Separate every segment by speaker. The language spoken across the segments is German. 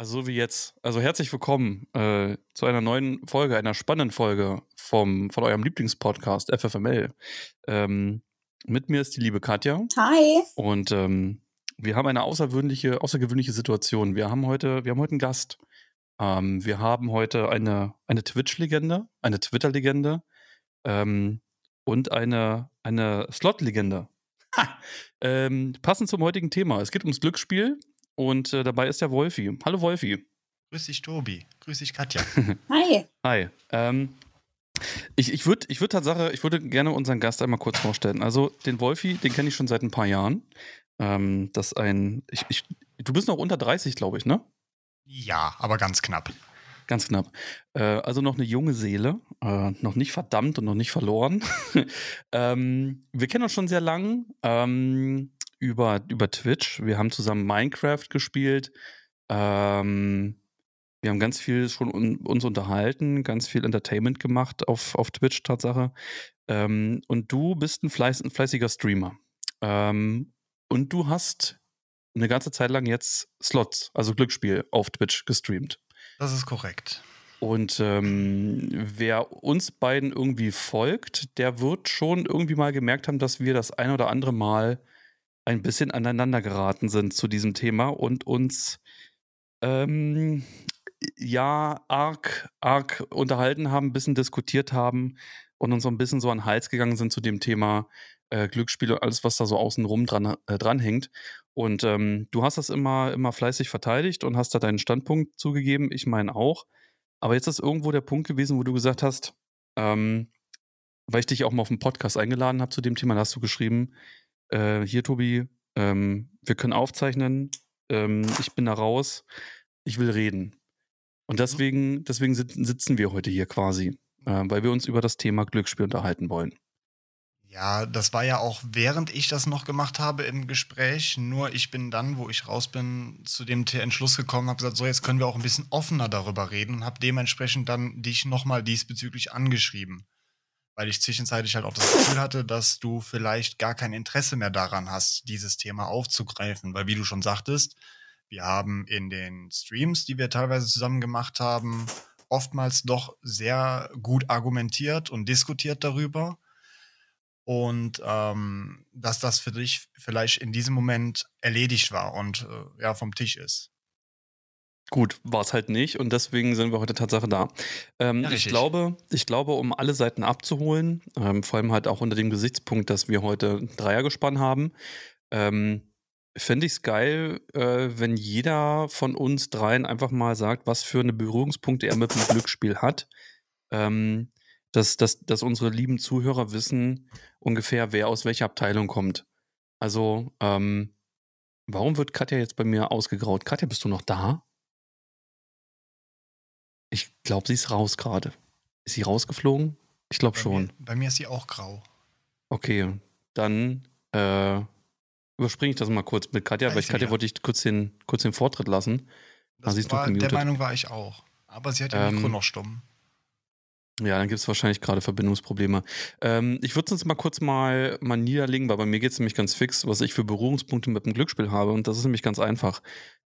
Speaker 1: Also so wie jetzt. Also herzlich willkommen äh, zu einer neuen Folge, einer spannenden Folge vom, von eurem Lieblingspodcast FFML. Ähm, mit mir ist die liebe Katja.
Speaker 2: Hi.
Speaker 1: Und ähm, wir haben eine außergewöhnliche, außergewöhnliche Situation. Wir haben heute, wir haben heute einen Gast. Ähm, wir haben heute eine, eine Twitch-Legende, eine Twitter-Legende ähm, und eine, eine Slot-Legende. Ähm, passend zum heutigen Thema. Es geht ums Glücksspiel und äh, dabei ist der Wolfi. Hallo Wolfi.
Speaker 3: Grüß dich, Tobi. Grüß dich, Katja.
Speaker 2: Hi.
Speaker 1: Hi. Ähm, ich ich würde ich würd Tatsache, ich würde gerne unseren Gast einmal kurz vorstellen. Also den Wolfi, den kenne ich schon seit ein paar Jahren. Ähm, das ein, ich, ich, du bist noch unter 30, glaube ich, ne?
Speaker 3: Ja, aber ganz knapp.
Speaker 1: Ganz knapp. Äh, also noch eine junge Seele, äh, noch nicht verdammt und noch nicht verloren. ähm, wir kennen uns schon sehr lang. Ähm, über, über Twitch. Wir haben zusammen Minecraft gespielt. Ähm, wir haben ganz viel schon un uns unterhalten, ganz viel Entertainment gemacht auf, auf Twitch, Tatsache. Ähm, und du bist ein, fleiß, ein fleißiger Streamer. Ähm, und du hast eine ganze Zeit lang jetzt Slots, also Glücksspiel, auf Twitch gestreamt.
Speaker 3: Das ist korrekt.
Speaker 1: Und ähm, wer uns beiden irgendwie folgt, der wird schon irgendwie mal gemerkt haben, dass wir das ein oder andere Mal ein bisschen aneinander geraten sind zu diesem Thema und uns ähm, ja arg, arg unterhalten haben, ein bisschen diskutiert haben und uns so ein bisschen so an den Hals gegangen sind zu dem Thema äh, Glücksspiel und alles, was da so außenrum dran, äh, dranhängt. Und ähm, du hast das immer, immer fleißig verteidigt und hast da deinen Standpunkt zugegeben. Ich meine auch. Aber jetzt ist irgendwo der Punkt gewesen, wo du gesagt hast, ähm, weil ich dich auch mal auf den Podcast eingeladen habe zu dem Thema, da hast du geschrieben, äh, hier Tobi, ähm, wir können aufzeichnen, ähm, ich bin da raus, ich will reden. Und mhm. deswegen, deswegen sitzen wir heute hier quasi, äh, weil wir uns über das Thema Glücksspiel unterhalten wollen.
Speaker 3: Ja, das war ja auch während ich das noch gemacht habe im Gespräch. Nur ich bin dann, wo ich raus bin, zu dem Entschluss gekommen, habe gesagt, so jetzt können wir auch ein bisschen offener darüber reden und habe dementsprechend dann dich nochmal diesbezüglich angeschrieben weil ich zwischenzeitlich halt auch das Gefühl hatte, dass du vielleicht gar kein Interesse mehr daran hast, dieses Thema aufzugreifen. Weil wie du schon sagtest, wir haben in den Streams, die wir teilweise zusammen gemacht haben, oftmals doch sehr gut argumentiert und diskutiert darüber. Und ähm, dass das für dich vielleicht in diesem Moment erledigt war und äh, ja vom Tisch ist.
Speaker 1: Gut, war es halt nicht und deswegen sind wir heute Tatsache da. Ähm, ja, ich glaube, ich glaube, um alle Seiten abzuholen, ähm, vor allem halt auch unter dem Gesichtspunkt, dass wir heute ein Dreiergespann haben, ähm, fände ich es geil, äh, wenn jeder von uns dreien einfach mal sagt, was für eine Berührungspunkte er mit dem Glücksspiel hat. Ähm, dass, dass, dass unsere lieben Zuhörer wissen ungefähr, wer aus welcher Abteilung kommt. Also, ähm, warum wird Katja jetzt bei mir ausgegraut? Katja, bist du noch da? Ich glaube, sie ist raus gerade. Ist sie rausgeflogen? Ich glaube schon.
Speaker 3: Mir, bei mir ist sie auch grau.
Speaker 1: Okay, dann äh, überspringe ich das mal kurz mit Katja, weil ich Katja ja. wollte ich kurz den, kurz den Vortritt lassen.
Speaker 3: Das ah, war, der Meinung war ich auch. Aber sie hat ja ähm, Mikro noch stumm.
Speaker 1: Ja, dann gibt es wahrscheinlich gerade Verbindungsprobleme. Ähm, ich würde es uns mal kurz mal, mal niederlegen, weil bei mir geht es nämlich ganz fix, was ich für Berührungspunkte mit dem Glücksspiel habe. Und das ist nämlich ganz einfach.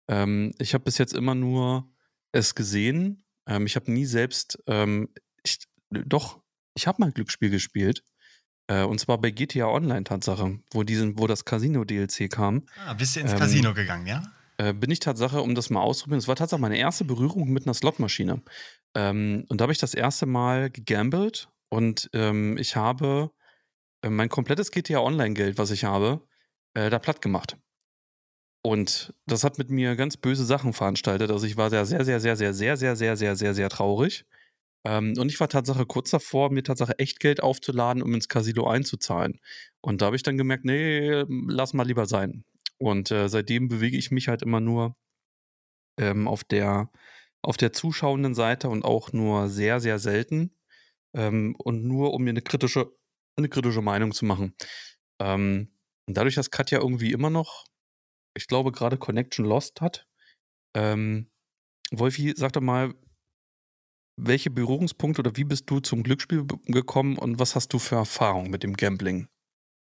Speaker 1: Ähm, ich habe bis jetzt immer nur es gesehen ähm, ich habe nie selbst, ähm, ich, doch, ich habe mal Glücksspiel gespielt. Äh, und zwar bei GTA Online Tatsache, wo, diesen, wo das Casino-DLC kam.
Speaker 3: Ah, bist du ins ähm, Casino gegangen, ja?
Speaker 1: Äh, bin ich Tatsache, um das mal auszuprobieren. Das war tatsächlich meine erste Berührung mit einer Slotmaschine. Ähm, und da habe ich das erste Mal gegambelt und ähm, ich habe äh, mein komplettes GTA Online-Geld, was ich habe, äh, da platt gemacht. Und das hat mit mir ganz böse Sachen veranstaltet. Also ich war sehr, sehr, sehr, sehr, sehr, sehr, sehr, sehr, sehr, sehr, sehr traurig. Ähm, und ich war Tatsache kurz davor, mir Tatsache echt Geld aufzuladen, um ins Casino einzuzahlen. Und da habe ich dann gemerkt, nee, lass mal lieber sein. Und äh, seitdem bewege ich mich halt immer nur ähm, auf der auf der zuschauenden Seite und auch nur sehr, sehr selten. Ähm, und nur, um mir eine kritische, eine kritische Meinung zu machen. Ähm, und dadurch, dass Katja irgendwie immer noch ich glaube, gerade Connection Lost hat. Ähm, Wolfi, sag doch mal, welche Berührungspunkte oder wie bist du zum Glücksspiel gekommen und was hast du für Erfahrungen mit dem Gambling?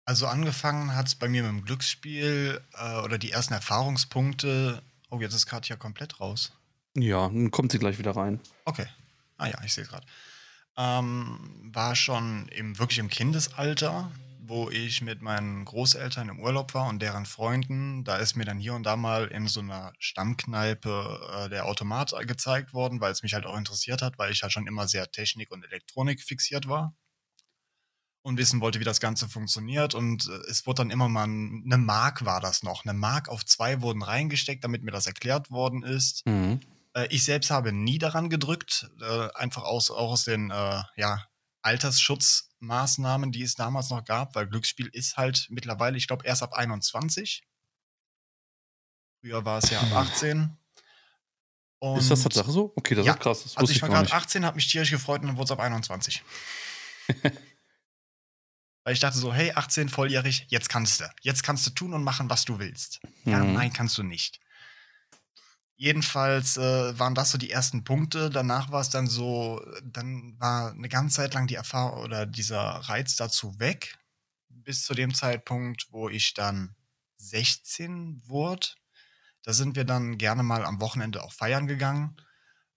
Speaker 3: Also angefangen hat es bei mir mit dem Glücksspiel äh, oder die ersten Erfahrungspunkte. Oh, jetzt ist Katja komplett raus.
Speaker 1: Ja, dann kommt sie gleich wieder rein.
Speaker 3: Okay. Ah ja, ich sehe gerade. Ähm, war schon im, wirklich im Kindesalter, wo ich mit meinen Großeltern im Urlaub war und deren Freunden. Da ist mir dann hier und da mal in so einer Stammkneipe äh, der Automat gezeigt worden, weil es mich halt auch interessiert hat, weil ich halt schon immer sehr Technik und Elektronik fixiert war und wissen wollte, wie das Ganze funktioniert. Und äh, es wurde dann immer mal eine Mark war das noch. Eine Mark auf zwei wurden reingesteckt, damit mir das erklärt worden ist.
Speaker 1: Mhm.
Speaker 3: Äh, ich selbst habe nie daran gedrückt, äh, einfach aus, auch aus den ja, Altersschutzmaßnahmen, die es damals noch gab, weil Glücksspiel ist halt mittlerweile, ich glaube, erst ab 21. Früher war es ja ab 18.
Speaker 1: Und ist das Tatsache so? Okay, das
Speaker 3: ja,
Speaker 1: ist krass. Das
Speaker 3: also ich war gerade 18, habe mich tierisch gefreut und dann wurde es ab 21. Weil ich dachte so, hey, 18, volljährig, jetzt kannst du. Jetzt kannst du tun und machen, was du willst. Mhm. Ja, nein, kannst du nicht. Jedenfalls äh, waren das so die ersten Punkte. Danach war es dann so, dann war eine ganze Zeit lang die Erfahrung oder dieser Reiz dazu weg. Bis zu dem Zeitpunkt, wo ich dann 16 wurde. Da sind wir dann gerne mal am Wochenende auch feiern gegangen.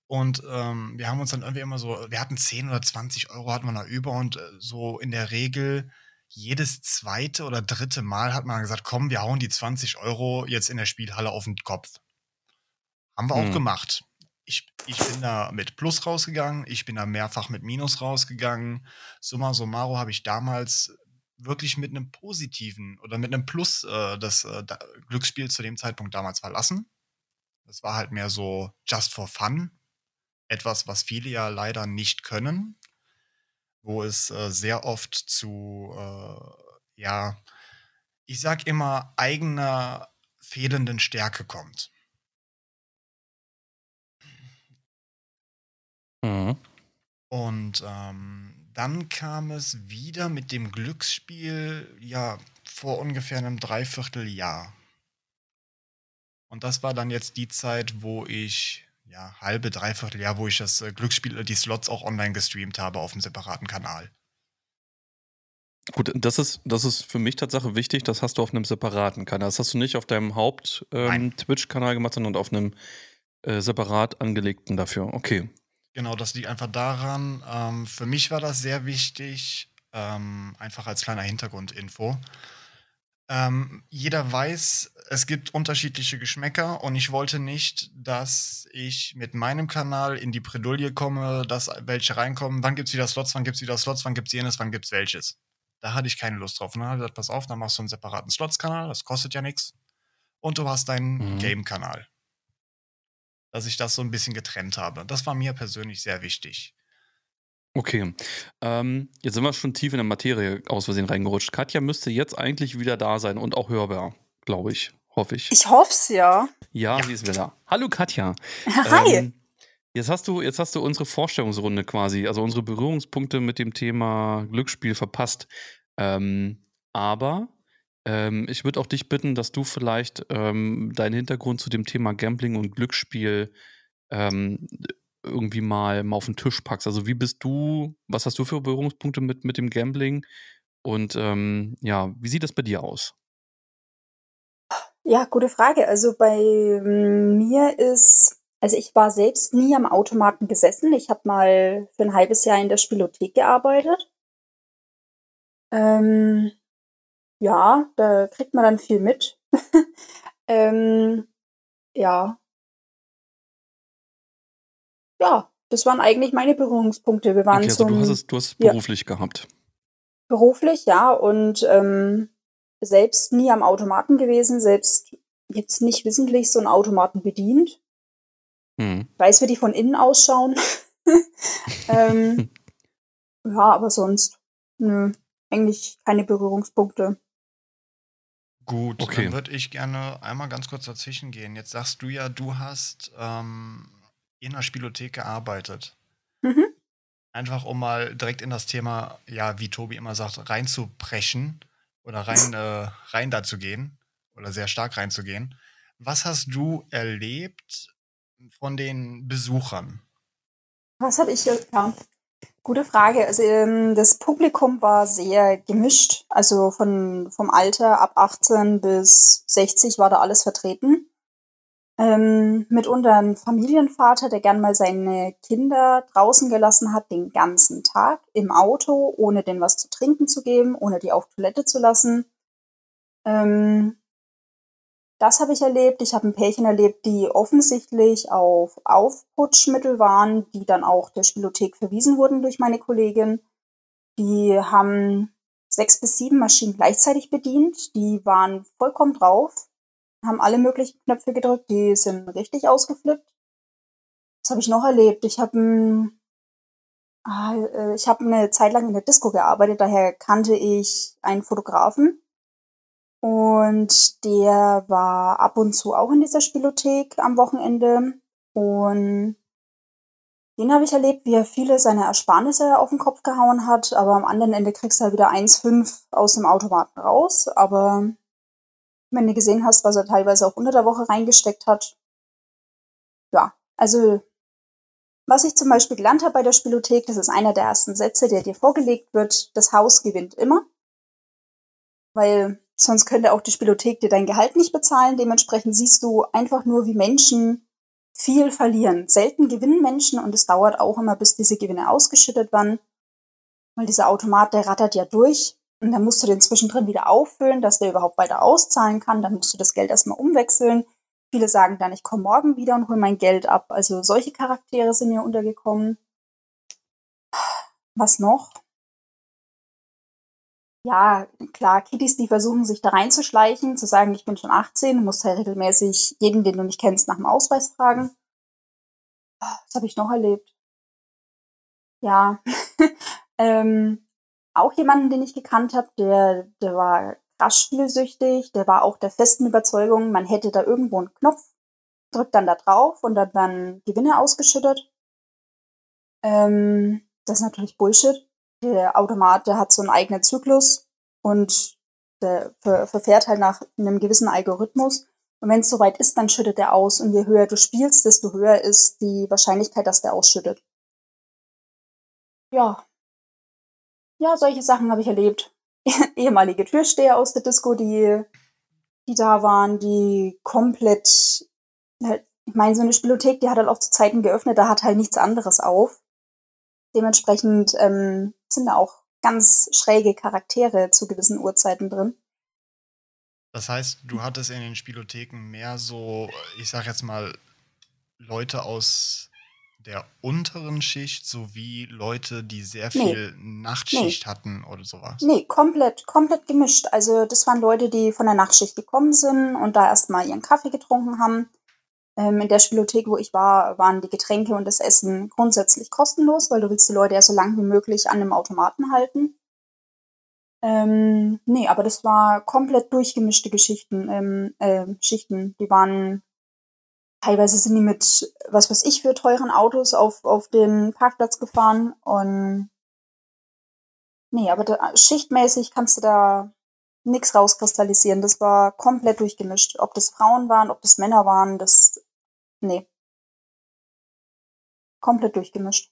Speaker 3: Und ähm, wir haben uns dann irgendwie immer so, wir hatten 10 oder 20 Euro hatten wir da über und äh, so in der Regel jedes zweite oder dritte Mal hat man gesagt, komm, wir hauen die 20 Euro jetzt in der Spielhalle auf den Kopf. Haben wir auch mhm. gemacht. Ich, ich bin da mit Plus rausgegangen, ich bin da mehrfach mit Minus rausgegangen. Summa summarum habe ich damals wirklich mit einem positiven oder mit einem Plus äh, das äh, Glücksspiel zu dem Zeitpunkt damals verlassen. Das war halt mehr so just for fun. Etwas, was viele ja leider nicht können, wo es äh, sehr oft zu, äh, ja, ich sag immer, eigener fehlenden Stärke kommt.
Speaker 1: Mhm.
Speaker 3: Und ähm, dann kam es wieder mit dem Glücksspiel, ja, vor ungefähr einem Dreivierteljahr. Und das war dann jetzt die Zeit, wo ich, ja, halbe, Dreivierteljahr, wo ich das äh, Glücksspiel, die Slots auch online gestreamt habe auf einem separaten Kanal.
Speaker 1: Gut, das ist, das ist für mich tatsächlich wichtig, das hast du auf einem separaten Kanal. Das hast du nicht auf deinem Haupt-Twitch-Kanal ähm, gemacht, sondern auf einem äh, separat angelegten dafür. Okay.
Speaker 3: Genau, das liegt einfach daran. Ähm, für mich war das sehr wichtig, ähm, einfach als kleiner Hintergrundinfo. Ähm, jeder weiß, es gibt unterschiedliche Geschmäcker und ich wollte nicht, dass ich mit meinem Kanal in die Bredouille komme, dass welche reinkommen. Wann gibt es wieder Slots, wann gibt es wieder Slots, wann gibt es jenes, wann gibt es welches. Da hatte ich keine Lust drauf. Und dann habe ich gesagt, pass auf, dann machst du einen separaten Slots-Kanal, das kostet ja nichts. Und du hast deinen mhm. Game-Kanal dass ich das so ein bisschen getrennt habe. Das war mir persönlich sehr wichtig.
Speaker 1: Okay. Ähm, jetzt sind wir schon tief in der Materie aus Versehen reingerutscht. Katja müsste jetzt eigentlich wieder da sein und auch hörbar, glaube ich. Hoffe ich.
Speaker 2: Ich hoffe es ja.
Speaker 1: ja. Ja, sie ist wieder da. Hallo Katja.
Speaker 2: Hi. Ähm,
Speaker 1: jetzt hast du, jetzt hast du unsere Vorstellungsrunde quasi, also unsere Berührungspunkte mit dem Thema Glücksspiel verpasst. Ähm, aber ähm, ich würde auch dich bitten, dass du vielleicht ähm, deinen Hintergrund zu dem Thema Gambling und Glücksspiel ähm, irgendwie mal, mal auf den Tisch packst. Also wie bist du, was hast du für Berührungspunkte mit, mit dem Gambling? Und ähm, ja, wie sieht das bei dir aus?
Speaker 2: Ja, gute Frage. Also bei mir ist, also ich war selbst nie am Automaten gesessen. Ich habe mal für ein halbes Jahr in der Spielothek gearbeitet. Ähm, ja, da kriegt man dann viel mit. ähm, ja. Ja, das waren eigentlich meine Berührungspunkte. Wir waren okay,
Speaker 1: also du hast es, du hast es beruflich ja. gehabt.
Speaker 2: Beruflich, ja, und ähm, selbst nie am Automaten gewesen, selbst jetzt nicht wissentlich so einen Automaten bedient. Hm. Weiß, wie die von innen ausschauen. ähm, ja, aber sonst, nö, eigentlich keine Berührungspunkte.
Speaker 3: Gut, okay. dann würde ich gerne einmal ganz kurz dazwischen gehen. Jetzt sagst du ja, du hast ähm, in der Spielothek gearbeitet. Mhm. Einfach um mal direkt in das Thema, ja, wie Tobi immer sagt, reinzubrechen oder rein, äh, rein da zu gehen oder sehr stark reinzugehen. Was hast du erlebt von den Besuchern?
Speaker 2: Was habe ich, ja, Gute Frage. Also ähm, das Publikum war sehr gemischt. Also von, vom Alter ab 18 bis 60 war da alles vertreten. Ähm, mitunter ein Familienvater, der gern mal seine Kinder draußen gelassen hat, den ganzen Tag im Auto, ohne denen was zu trinken zu geben, ohne die auf Toilette zu lassen. Ähm, das habe ich erlebt. Ich habe ein Pärchen erlebt, die offensichtlich auf Aufputschmittel waren, die dann auch der Spielothek verwiesen wurden durch meine Kollegin. Die haben sechs bis sieben Maschinen gleichzeitig bedient. Die waren vollkommen drauf, haben alle möglichen Knöpfe gedrückt, die sind richtig ausgeflippt. Was habe ich noch erlebt? Ich habe ah, äh, ich habe eine Zeit lang in der Disco gearbeitet, daher kannte ich einen Fotografen. Und der war ab und zu auch in dieser Spielothek am Wochenende. Und den habe ich erlebt, wie er viele seiner Ersparnisse auf den Kopf gehauen hat, aber am anderen Ende kriegst du halt wieder 1,5 aus dem Automaten raus. Aber wenn du gesehen hast, was er teilweise auch unter der Woche reingesteckt hat, ja, also was ich zum Beispiel gelernt habe bei der Spielothek, das ist einer der ersten Sätze, der dir vorgelegt wird, das Haus gewinnt immer. Weil sonst könnte auch die Spielothek dir dein Gehalt nicht bezahlen. Dementsprechend siehst du einfach nur, wie Menschen viel verlieren. Selten gewinnen Menschen und es dauert auch immer, bis diese Gewinne ausgeschüttet werden. Weil dieser Automat, der rattert ja durch und dann musst du den zwischendrin wieder auffüllen, dass der überhaupt weiter auszahlen kann. Dann musst du das Geld erstmal umwechseln. Viele sagen dann, ich komme morgen wieder und hole mein Geld ab. Also solche Charaktere sind mir untergekommen. Was noch? Ja, klar, Kiddies, die versuchen sich da reinzuschleichen, zu sagen, ich bin schon 18, du musst halt regelmäßig jeden, den du nicht kennst, nach dem Ausweis fragen. Was habe ich noch erlebt? Ja, ähm, auch jemanden, den ich gekannt habe, der, der war krass spielsüchtig, der war auch der festen Überzeugung, man hätte da irgendwo einen Knopf, drückt dann da drauf und dann werden Gewinne ausgeschüttet. Ähm, das ist natürlich Bullshit der Automat, der hat so einen eigenen Zyklus und der ver verfährt halt nach einem gewissen Algorithmus. Und wenn es soweit ist, dann schüttet er aus. Und je höher du spielst, desto höher ist die Wahrscheinlichkeit, dass der ausschüttet. Ja. Ja, solche Sachen habe ich erlebt. Ehemalige Türsteher aus der Disco, die, die da waren, die komplett, ich meine, so eine Spielothek, die hat halt auch zu Zeiten geöffnet, da hat halt nichts anderes auf. Dementsprechend ähm, sind da auch ganz schräge Charaktere zu gewissen Uhrzeiten drin.
Speaker 3: Das heißt, du hattest in den Spielotheken mehr so, ich sag jetzt mal, Leute aus der unteren Schicht sowie Leute, die sehr viel nee. Nachtschicht nee. hatten oder sowas?
Speaker 2: Nee, komplett, komplett gemischt. Also das waren Leute, die von der Nachtschicht gekommen sind und da erstmal ihren Kaffee getrunken haben. Ähm, in der Spielothek, wo ich war, waren die Getränke und das Essen grundsätzlich kostenlos, weil du willst die Leute ja so lange wie möglich an dem Automaten halten. Ähm, nee, aber das war komplett durchgemischte Geschichten, ähm, äh, Schichten. Die waren, teilweise sind die mit, was weiß ich, für teuren Autos auf, auf den Parkplatz gefahren und nee, aber da, schichtmäßig kannst du da nichts rauskristallisieren. Das war komplett durchgemischt. Ob das Frauen waren, ob das Männer waren, das. Nee. Komplett durchgemischt.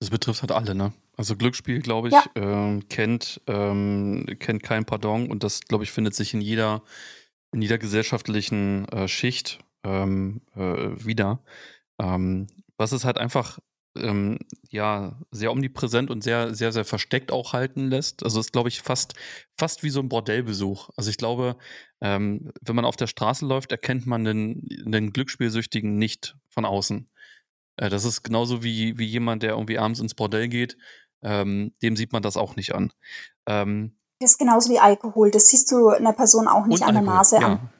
Speaker 1: Das betrifft halt alle, ne? Also Glücksspiel, glaube ich, ja. ähm, kennt, ähm, kennt kein Pardon und das, glaube ich, findet sich in jeder, in jeder gesellschaftlichen äh, Schicht ähm, äh, wieder. Ähm, was es halt einfach ähm, ja sehr omnipräsent und sehr, sehr, sehr versteckt auch halten lässt. Also ist, glaube ich, fast, fast wie so ein Bordellbesuch. Also ich glaube, ähm, wenn man auf der Straße läuft, erkennt man den, den Glücksspielsüchtigen nicht von außen. Äh, das ist genauso wie, wie jemand, der irgendwie abends ins Bordell geht, ähm, dem sieht man das auch nicht an. Ähm,
Speaker 2: das ist genauso wie Alkohol. Das siehst du einer Person auch nicht an der Nase ja. an.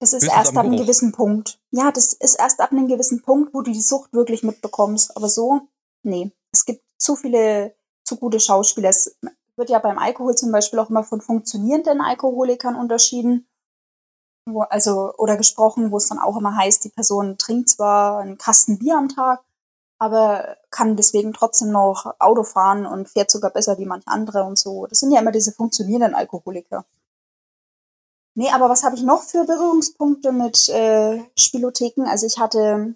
Speaker 2: Das ist erst ab einem gewissen Punkt. Ja, das ist erst ab einem gewissen Punkt, wo du die Sucht wirklich mitbekommst. Aber so, nee. Es gibt zu viele, zu gute Schauspieler. Es wird ja beim Alkohol zum Beispiel auch immer von funktionierenden Alkoholikern unterschieden. Wo, also, oder gesprochen, wo es dann auch immer heißt, die Person trinkt zwar einen Kasten Bier am Tag, aber kann deswegen trotzdem noch Auto fahren und fährt sogar besser wie manch andere und so. Das sind ja immer diese funktionierenden Alkoholiker. Nee, aber was habe ich noch für Berührungspunkte mit äh, Spielotheken? Also ich hatte,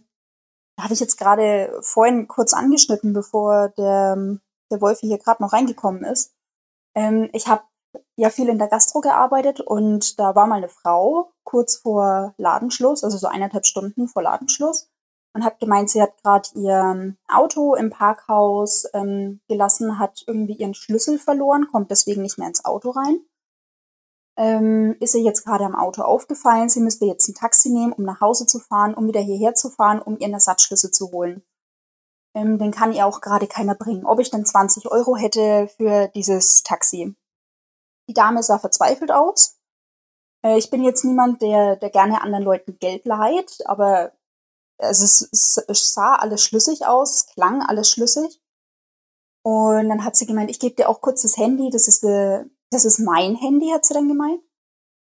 Speaker 2: habe ich jetzt gerade vorhin kurz angeschnitten, bevor der, der Wolfi hier gerade noch reingekommen ist. Ähm, ich habe ja viel in der Gastro gearbeitet und da war mal eine Frau kurz vor Ladenschluss, also so eineinhalb Stunden vor Ladenschluss und hat gemeint, sie hat gerade ihr Auto im Parkhaus ähm, gelassen, hat irgendwie ihren Schlüssel verloren, kommt deswegen nicht mehr ins Auto rein. Ähm, ist ihr jetzt gerade am Auto aufgefallen, sie müsste jetzt ein Taxi nehmen, um nach Hause zu fahren, um wieder hierher zu fahren, um ihren Ersatzschlüssel zu holen. Ähm, den kann ihr auch gerade keiner bringen. Ob ich denn 20 Euro hätte für dieses Taxi. Die Dame sah verzweifelt aus. Äh, ich bin jetzt niemand, der, der gerne anderen Leuten Geld leiht, aber es, es, es sah alles schlüssig aus, klang alles schlüssig. Und dann hat sie gemeint, ich gebe dir auch kurz das Handy, das ist, äh, das ist mein Handy, hat sie dann gemeint.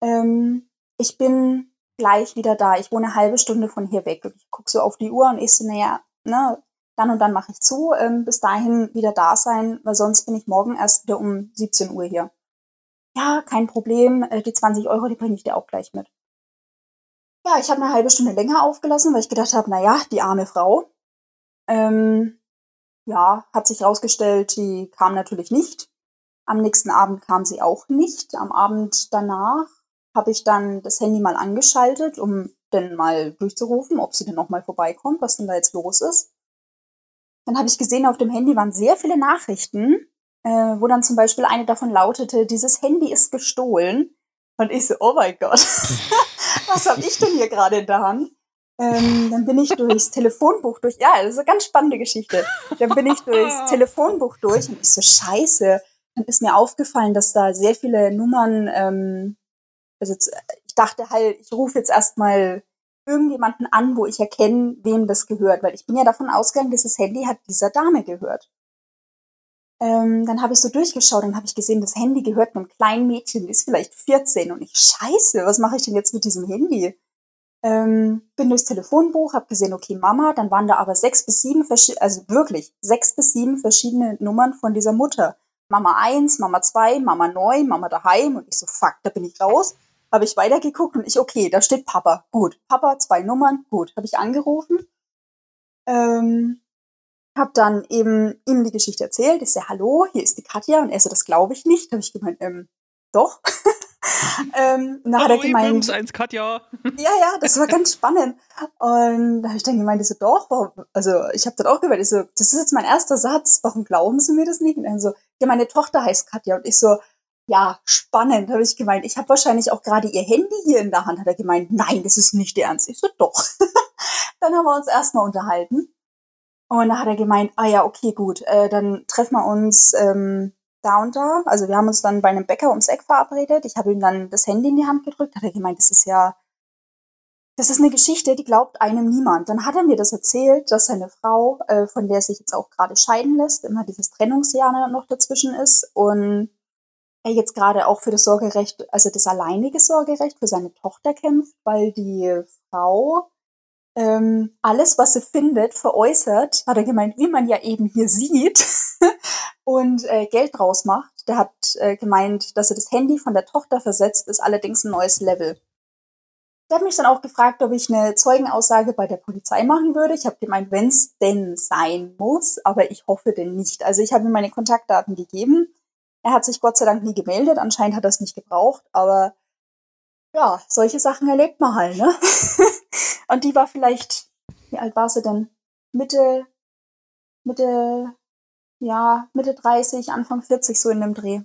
Speaker 2: Ähm, ich bin gleich wieder da. Ich wohne eine halbe Stunde von hier weg. Und ich gucke so auf die Uhr und ich so, naja, ne, dann und dann mache ich zu, ähm, bis dahin wieder da sein, weil sonst bin ich morgen erst wieder um 17 Uhr hier. Ja, kein Problem, äh, die 20 Euro, die bringe ich dir auch gleich mit. Ja, ich habe eine halbe Stunde länger aufgelassen, weil ich gedacht habe, naja, die arme Frau. Ähm, ja, hat sich herausgestellt, die kam natürlich nicht. Am nächsten Abend kam sie auch nicht. Am Abend danach habe ich dann das Handy mal angeschaltet, um dann mal durchzurufen, ob sie denn noch mal vorbeikommt, was denn da jetzt los ist. Dann habe ich gesehen, auf dem Handy waren sehr viele Nachrichten, äh, wo dann zum Beispiel eine davon lautete, dieses Handy ist gestohlen. Und ich so, oh mein Gott, was habe ich denn hier gerade in der Hand? Ähm, dann bin ich durchs Telefonbuch durch. Ja, das ist eine ganz spannende Geschichte. Dann bin ich durchs Telefonbuch durch und ich so, scheiße. Dann ist mir aufgefallen, dass da sehr viele Nummern, ähm, also jetzt, ich dachte halt, ich rufe jetzt erstmal irgendjemanden an, wo ich erkenne, wem das gehört, weil ich bin ja davon ausgegangen, dieses Handy hat dieser Dame gehört. Ähm, dann habe ich so durchgeschaut und habe ich gesehen, das Handy gehört einem kleinen Mädchen, die ist vielleicht 14 und ich scheiße, was mache ich denn jetzt mit diesem Handy? Ähm, bin durchs Telefonbuch, habe gesehen, okay, Mama, dann waren da aber sechs bis sieben, also wirklich sechs bis sieben verschiedene Nummern von dieser Mutter. Mama eins, Mama zwei, Mama neun, Mama daheim und ich so, fuck, da bin ich raus. Habe ich weitergeguckt und ich, okay, da steht Papa. Gut, Papa, zwei Nummern, gut. Habe ich angerufen. Ähm, habe dann eben ihm die Geschichte erzählt. Ich so, hallo, hier ist die Katja. Und er so, das glaube ich nicht. Habe ich gemeint, ähm, doch. ähm,
Speaker 1: dann hat er gemeint, eins Katja.
Speaker 2: ja, ja, das war ganz spannend. Und da habe ich dann gemeint, ich so, doch, warum? also ich habe dann auch gemeint, ich so, das ist jetzt mein erster Satz, warum glauben Sie mir das nicht? Und er so, ja, meine Tochter heißt Katja. Und ich so, ja, spannend, habe ich gemeint. Ich habe wahrscheinlich auch gerade ihr Handy hier in der Hand, hat er gemeint. Nein, das ist nicht ernst. Ich so, doch. dann haben wir uns erstmal unterhalten. Und da hat er gemeint, ah ja, okay, gut, äh, dann treffen wir uns ähm, da und da. Also wir haben uns dann bei einem Bäcker ums Eck verabredet. Ich habe ihm dann das Handy in die Hand gedrückt, hat er gemeint, das ist ja, das ist eine Geschichte, die glaubt einem niemand. Dann hat er mir das erzählt, dass seine Frau, äh, von der sich jetzt auch gerade scheiden lässt, immer dieses Trennungsjahr noch dazwischen ist und er jetzt gerade auch für das Sorgerecht, also das alleinige Sorgerecht für seine Tochter kämpft, weil die Frau ähm, alles, was sie findet, veräußert, hat er gemeint, wie man ja eben hier sieht, und äh, Geld draus macht. Der hat äh, gemeint, dass er das Handy von der Tochter versetzt, ist allerdings ein neues Level. Der hat mich dann auch gefragt, ob ich eine Zeugenaussage bei der Polizei machen würde. Ich habe gemeint, wenn es denn sein muss, aber ich hoffe denn nicht. Also ich habe ihm meine Kontaktdaten gegeben. Er hat sich Gott sei Dank nie gemeldet. Anscheinend hat er es nicht gebraucht, aber ja, solche Sachen erlebt man halt, ne? Und die war vielleicht, wie alt war sie denn? Mitte, Mitte, ja, Mitte 30, Anfang 40, so in dem Dreh.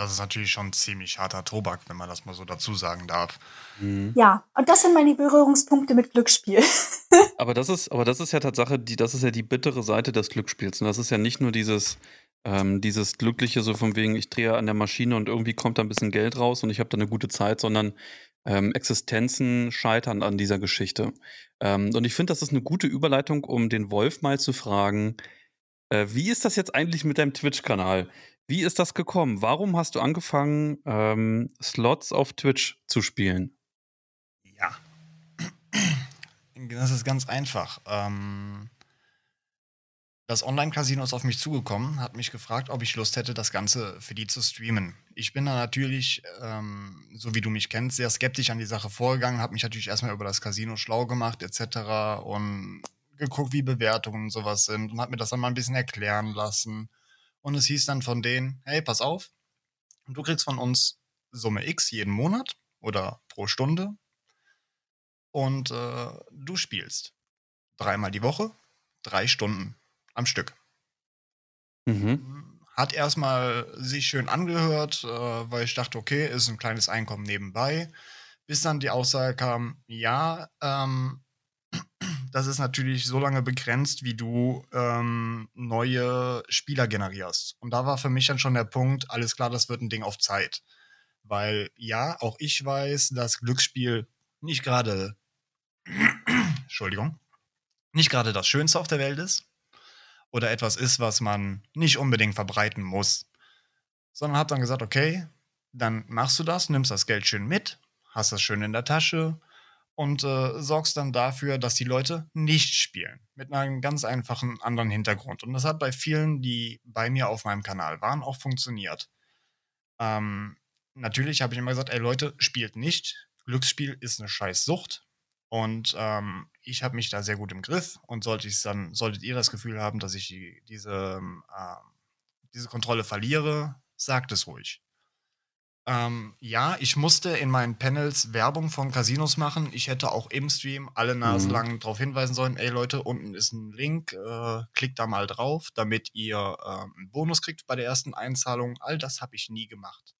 Speaker 3: Das ist natürlich schon ziemlich harter Tobak, wenn man das mal so dazu sagen darf.
Speaker 2: Mhm. Ja, und das sind meine Berührungspunkte mit Glücksspiel.
Speaker 1: aber das ist, aber das ist ja Tatsache, die, das ist ja die bittere Seite des Glücksspiels. Und das ist ja nicht nur dieses, ähm, dieses Glückliche, so von wegen, ich drehe an der Maschine und irgendwie kommt da ein bisschen Geld raus und ich habe da eine gute Zeit, sondern ähm, Existenzen scheitern an dieser Geschichte. Ähm, und ich finde, das ist eine gute Überleitung, um den Wolf mal zu fragen, äh, wie ist das jetzt eigentlich mit deinem Twitch-Kanal? Wie ist das gekommen? Warum hast du angefangen, ähm, Slots auf Twitch zu spielen?
Speaker 3: Ja, das ist ganz einfach. Ähm, das Online-Casino ist auf mich zugekommen, hat mich gefragt, ob ich Lust hätte, das Ganze für die zu streamen. Ich bin da natürlich, ähm, so wie du mich kennst, sehr skeptisch an die Sache vorgegangen, habe mich natürlich erstmal über das Casino schlau gemacht etc. und geguckt, wie Bewertungen und sowas sind und habe mir das dann mal ein bisschen erklären lassen. Und es hieß dann von denen, hey, pass auf, du kriegst von uns Summe X jeden Monat oder pro Stunde. Und äh, du spielst dreimal die Woche, drei Stunden am Stück. Mhm. Hat erstmal sich schön angehört, äh, weil ich dachte, okay, ist ein kleines Einkommen nebenbei. Bis dann die Aussage kam, ja, ähm, das ist natürlich so lange begrenzt, wie du ähm, neue Spieler generierst. Und da war für mich dann schon der Punkt, alles klar, das wird ein Ding auf Zeit. Weil ja, auch ich weiß, dass Glücksspiel nicht gerade, Entschuldigung, nicht gerade das Schönste auf der Welt ist oder etwas ist, was man nicht unbedingt verbreiten muss. Sondern habe dann gesagt, okay, dann machst du das, nimmst das Geld schön mit, hast das schön in der Tasche und äh, sorgst dann dafür, dass die Leute nicht spielen. Mit einem ganz einfachen anderen Hintergrund. Und das hat bei vielen, die bei mir auf meinem Kanal waren, auch funktioniert. Ähm, natürlich habe ich immer gesagt, ey Leute, spielt nicht. Glücksspiel ist eine scheiß Sucht. Und ähm, ich habe mich da sehr gut im Griff und sollte ich dann, solltet ihr das Gefühl haben, dass ich die, diese, äh, diese Kontrolle verliere, sagt es ruhig. Ähm, ja, ich musste in meinen Panels Werbung von Casinos machen. Ich hätte auch im Stream alle Nase mhm. darauf hinweisen sollen, ey Leute, unten ist ein Link, äh, klickt da mal drauf, damit ihr äh, einen Bonus kriegt bei der ersten Einzahlung. All das habe ich nie gemacht.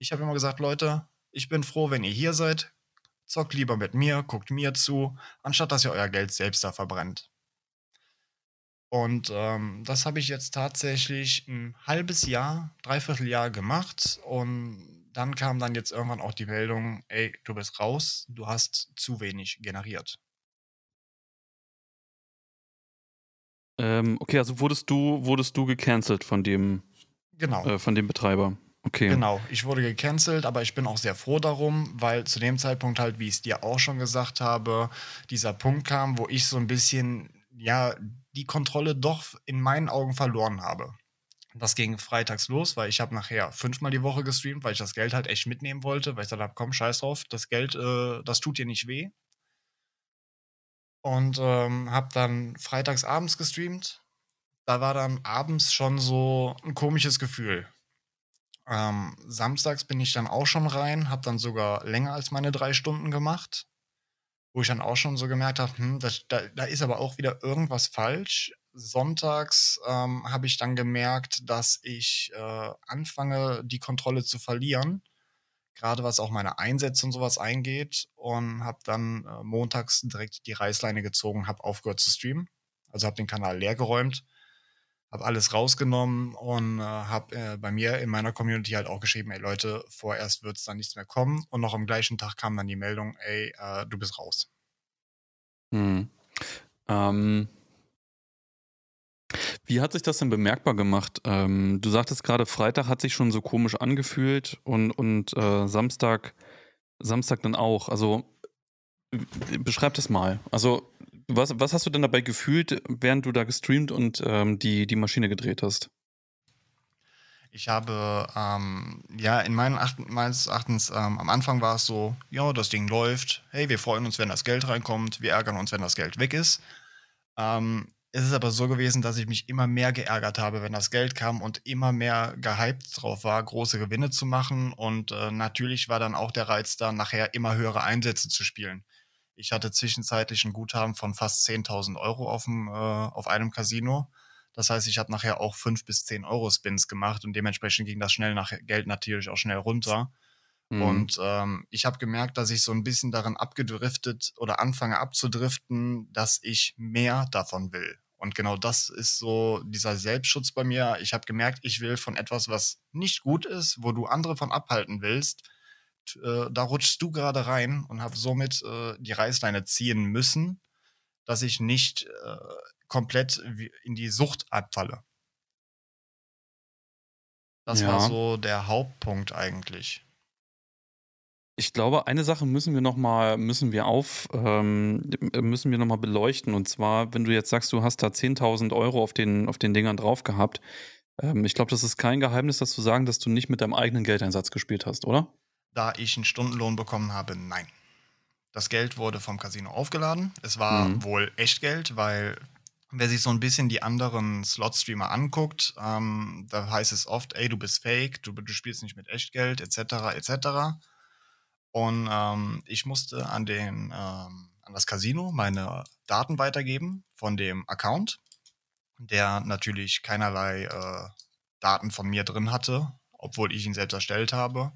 Speaker 3: Ich habe immer gesagt, Leute, ich bin froh, wenn ihr hier seid. Zockt lieber mit mir, guckt mir zu, anstatt dass ihr euer Geld selbst da verbrennt. Und ähm, das habe ich jetzt tatsächlich ein halbes Jahr, dreiviertel Jahr gemacht. Und dann kam dann jetzt irgendwann auch die Meldung, ey, du bist raus, du hast zu wenig generiert.
Speaker 1: Ähm, okay, also wurdest du, wurdest du gecancelt von dem,
Speaker 3: genau.
Speaker 1: Äh, von dem Betreiber. Okay.
Speaker 3: Genau, ich wurde gecancelt, aber ich bin auch sehr froh darum, weil zu dem Zeitpunkt halt, wie ich es dir auch schon gesagt habe, dieser Punkt kam, wo ich so ein bisschen, ja, die Kontrolle doch in meinen Augen verloren habe. Das ging freitags los, weil ich habe nachher fünfmal die Woche gestreamt, weil ich das Geld halt echt mitnehmen wollte, weil ich gesagt habe, komm, scheiß drauf, das Geld, äh, das tut dir nicht weh. Und ähm, habe dann freitags abends gestreamt. Da war dann abends schon so ein komisches Gefühl ähm, samstags bin ich dann auch schon rein, habe dann sogar länger als meine drei Stunden gemacht, wo ich dann auch schon so gemerkt habe, hm, da, da, ist aber auch wieder irgendwas falsch. Sonntags ähm, habe ich dann gemerkt, dass ich äh, anfange, die Kontrolle zu verlieren, gerade was auch meine Einsätze und sowas eingeht und habe dann äh, montags direkt die Reißleine gezogen, habe aufgehört zu streamen, also habe den Kanal leer geräumt habe alles rausgenommen und äh, habe äh, bei mir in meiner Community halt auch geschrieben, ey Leute, vorerst wird es dann nichts mehr kommen. Und noch am gleichen Tag kam dann die Meldung, ey, äh, du bist raus.
Speaker 1: Hm. Ähm, wie hat sich das denn bemerkbar gemacht? Ähm, du sagtest gerade, Freitag hat sich schon so komisch angefühlt und, und äh, Samstag, Samstag dann auch. Also beschreib das mal. Also was, was hast du denn dabei gefühlt, während du da gestreamt und ähm, die, die Maschine gedreht hast?
Speaker 3: Ich habe, ähm, ja, in meinen Acht, meines Erachtens, ähm, am Anfang war es so, ja, das Ding läuft, hey, wir freuen uns, wenn das Geld reinkommt, wir ärgern uns, wenn das Geld weg ist. Ähm, es ist aber so gewesen, dass ich mich immer mehr geärgert habe, wenn das Geld kam und immer mehr gehypt drauf war, große Gewinne zu machen. Und äh, natürlich war dann auch der Reiz da, nachher immer höhere Einsätze zu spielen. Ich hatte zwischenzeitlich ein Guthaben von fast 10.000 Euro auf, dem, äh, auf einem Casino. Das heißt, ich habe nachher auch 5 bis 10 Euro Spins gemacht und dementsprechend ging das schnell nach Geld natürlich auch schnell runter. Mhm. Und ähm, ich habe gemerkt, dass ich so ein bisschen darin abgedriftet oder anfange abzudriften, dass ich mehr davon will. Und genau das ist so dieser Selbstschutz bei mir. Ich habe gemerkt, ich will von etwas, was nicht gut ist, wo du andere von abhalten willst, äh, da rutschst du gerade rein und habe somit äh, die Reißleine ziehen müssen, dass ich nicht äh, komplett in die Sucht abfalle. Das ja. war so der Hauptpunkt eigentlich.
Speaker 1: Ich glaube, eine Sache müssen wir noch mal müssen wir auf ähm, müssen wir noch mal beleuchten und zwar, wenn du jetzt sagst, du hast da 10.000 Euro auf den auf den Dingern drauf gehabt. Ähm, ich glaube, das ist kein Geheimnis, das zu sagen, dass du nicht mit deinem eigenen Geldeinsatz gespielt hast, oder?
Speaker 3: Da ich einen Stundenlohn bekommen habe, nein. Das Geld wurde vom Casino aufgeladen. Es war mhm. wohl Echtgeld, weil wer sich so ein bisschen die anderen Slot-Streamer anguckt, ähm, da heißt es oft, ey, du bist fake, du, du spielst nicht mit Echtgeld, etc., etc. Und ähm, ich musste an, den, ähm, an das Casino meine Daten weitergeben von dem Account, der natürlich keinerlei äh, Daten von mir drin hatte, obwohl ich ihn selbst erstellt habe.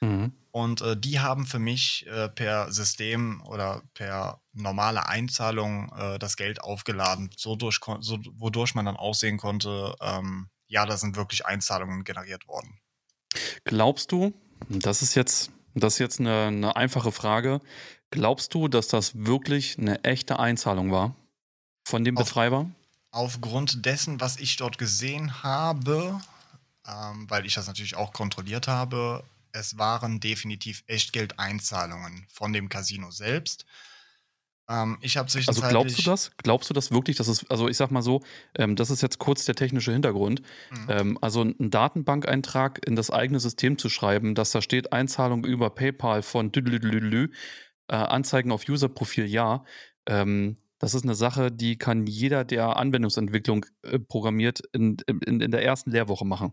Speaker 3: Mhm. Und äh, die haben für mich äh, per System oder per normale Einzahlung äh, das Geld aufgeladen, so durch, so, wodurch man dann aussehen konnte, ähm, ja, da sind wirklich Einzahlungen generiert worden.
Speaker 1: Glaubst du, das ist jetzt, das ist jetzt eine, eine einfache Frage, glaubst du, dass das wirklich eine echte Einzahlung war von dem Auf, Betreiber?
Speaker 3: Aufgrund dessen, was ich dort gesehen habe, ähm, weil ich das natürlich auch kontrolliert habe, es waren definitiv Echtgeldeinzahlungen von dem Casino selbst. Ähm, ich habe
Speaker 1: Also glaubst du das? Glaubst du das wirklich, dass es, also ich sag mal so, ähm, das ist jetzt kurz der technische Hintergrund. Mhm. Ähm, also einen Datenbankeintrag in das eigene System zu schreiben, dass da steht Einzahlung über PayPal von Düdelüdelü, äh, Anzeigen auf Userprofil ja. Ähm, das ist eine Sache, die kann jeder, der Anwendungsentwicklung äh, programmiert, in, in, in der ersten Lehrwoche machen.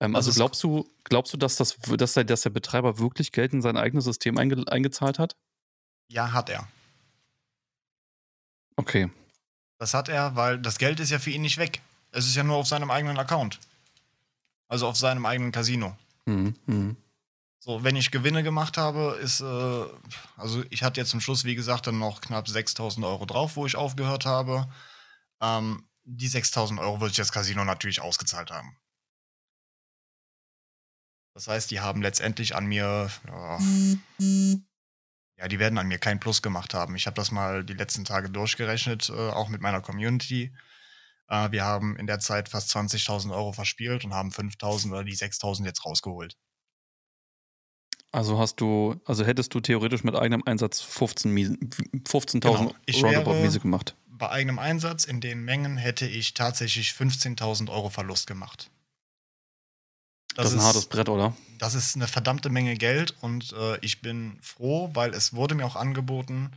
Speaker 1: Ähm, also, also glaubst du, glaubst du, dass, das, dass, der, dass der Betreiber wirklich Geld in sein eigenes System einge, eingezahlt hat?
Speaker 3: Ja, hat er.
Speaker 1: Okay.
Speaker 3: Das hat er, weil das Geld ist ja für ihn nicht weg. Es ist ja nur auf seinem eigenen Account. Also auf seinem eigenen Casino. Mhm. Mhm. So, wenn ich Gewinne gemacht habe, ist, äh, also ich hatte jetzt zum Schluss, wie gesagt, dann noch knapp 6000 Euro drauf, wo ich aufgehört habe. Ähm, die 6000 Euro würde ich das Casino natürlich ausgezahlt haben. Das heißt, die haben letztendlich an mir, ja, ja, die werden an mir kein Plus gemacht haben. Ich habe das mal die letzten Tage durchgerechnet, äh, auch mit meiner Community. Äh, wir haben in der Zeit fast 20.000 Euro verspielt und haben 5.000 oder die 6.000 jetzt rausgeholt.
Speaker 1: Also hast du, also hättest du theoretisch mit eigenem Einsatz 15.000 15 genau.
Speaker 3: Roundabout Miese gemacht. Bei eigenem Einsatz in den Mengen hätte ich tatsächlich 15.000 Euro Verlust gemacht.
Speaker 1: Das, das ist ein hartes Brett, oder?
Speaker 3: Das ist eine verdammte Menge Geld und äh, ich bin froh, weil es wurde mir auch angeboten,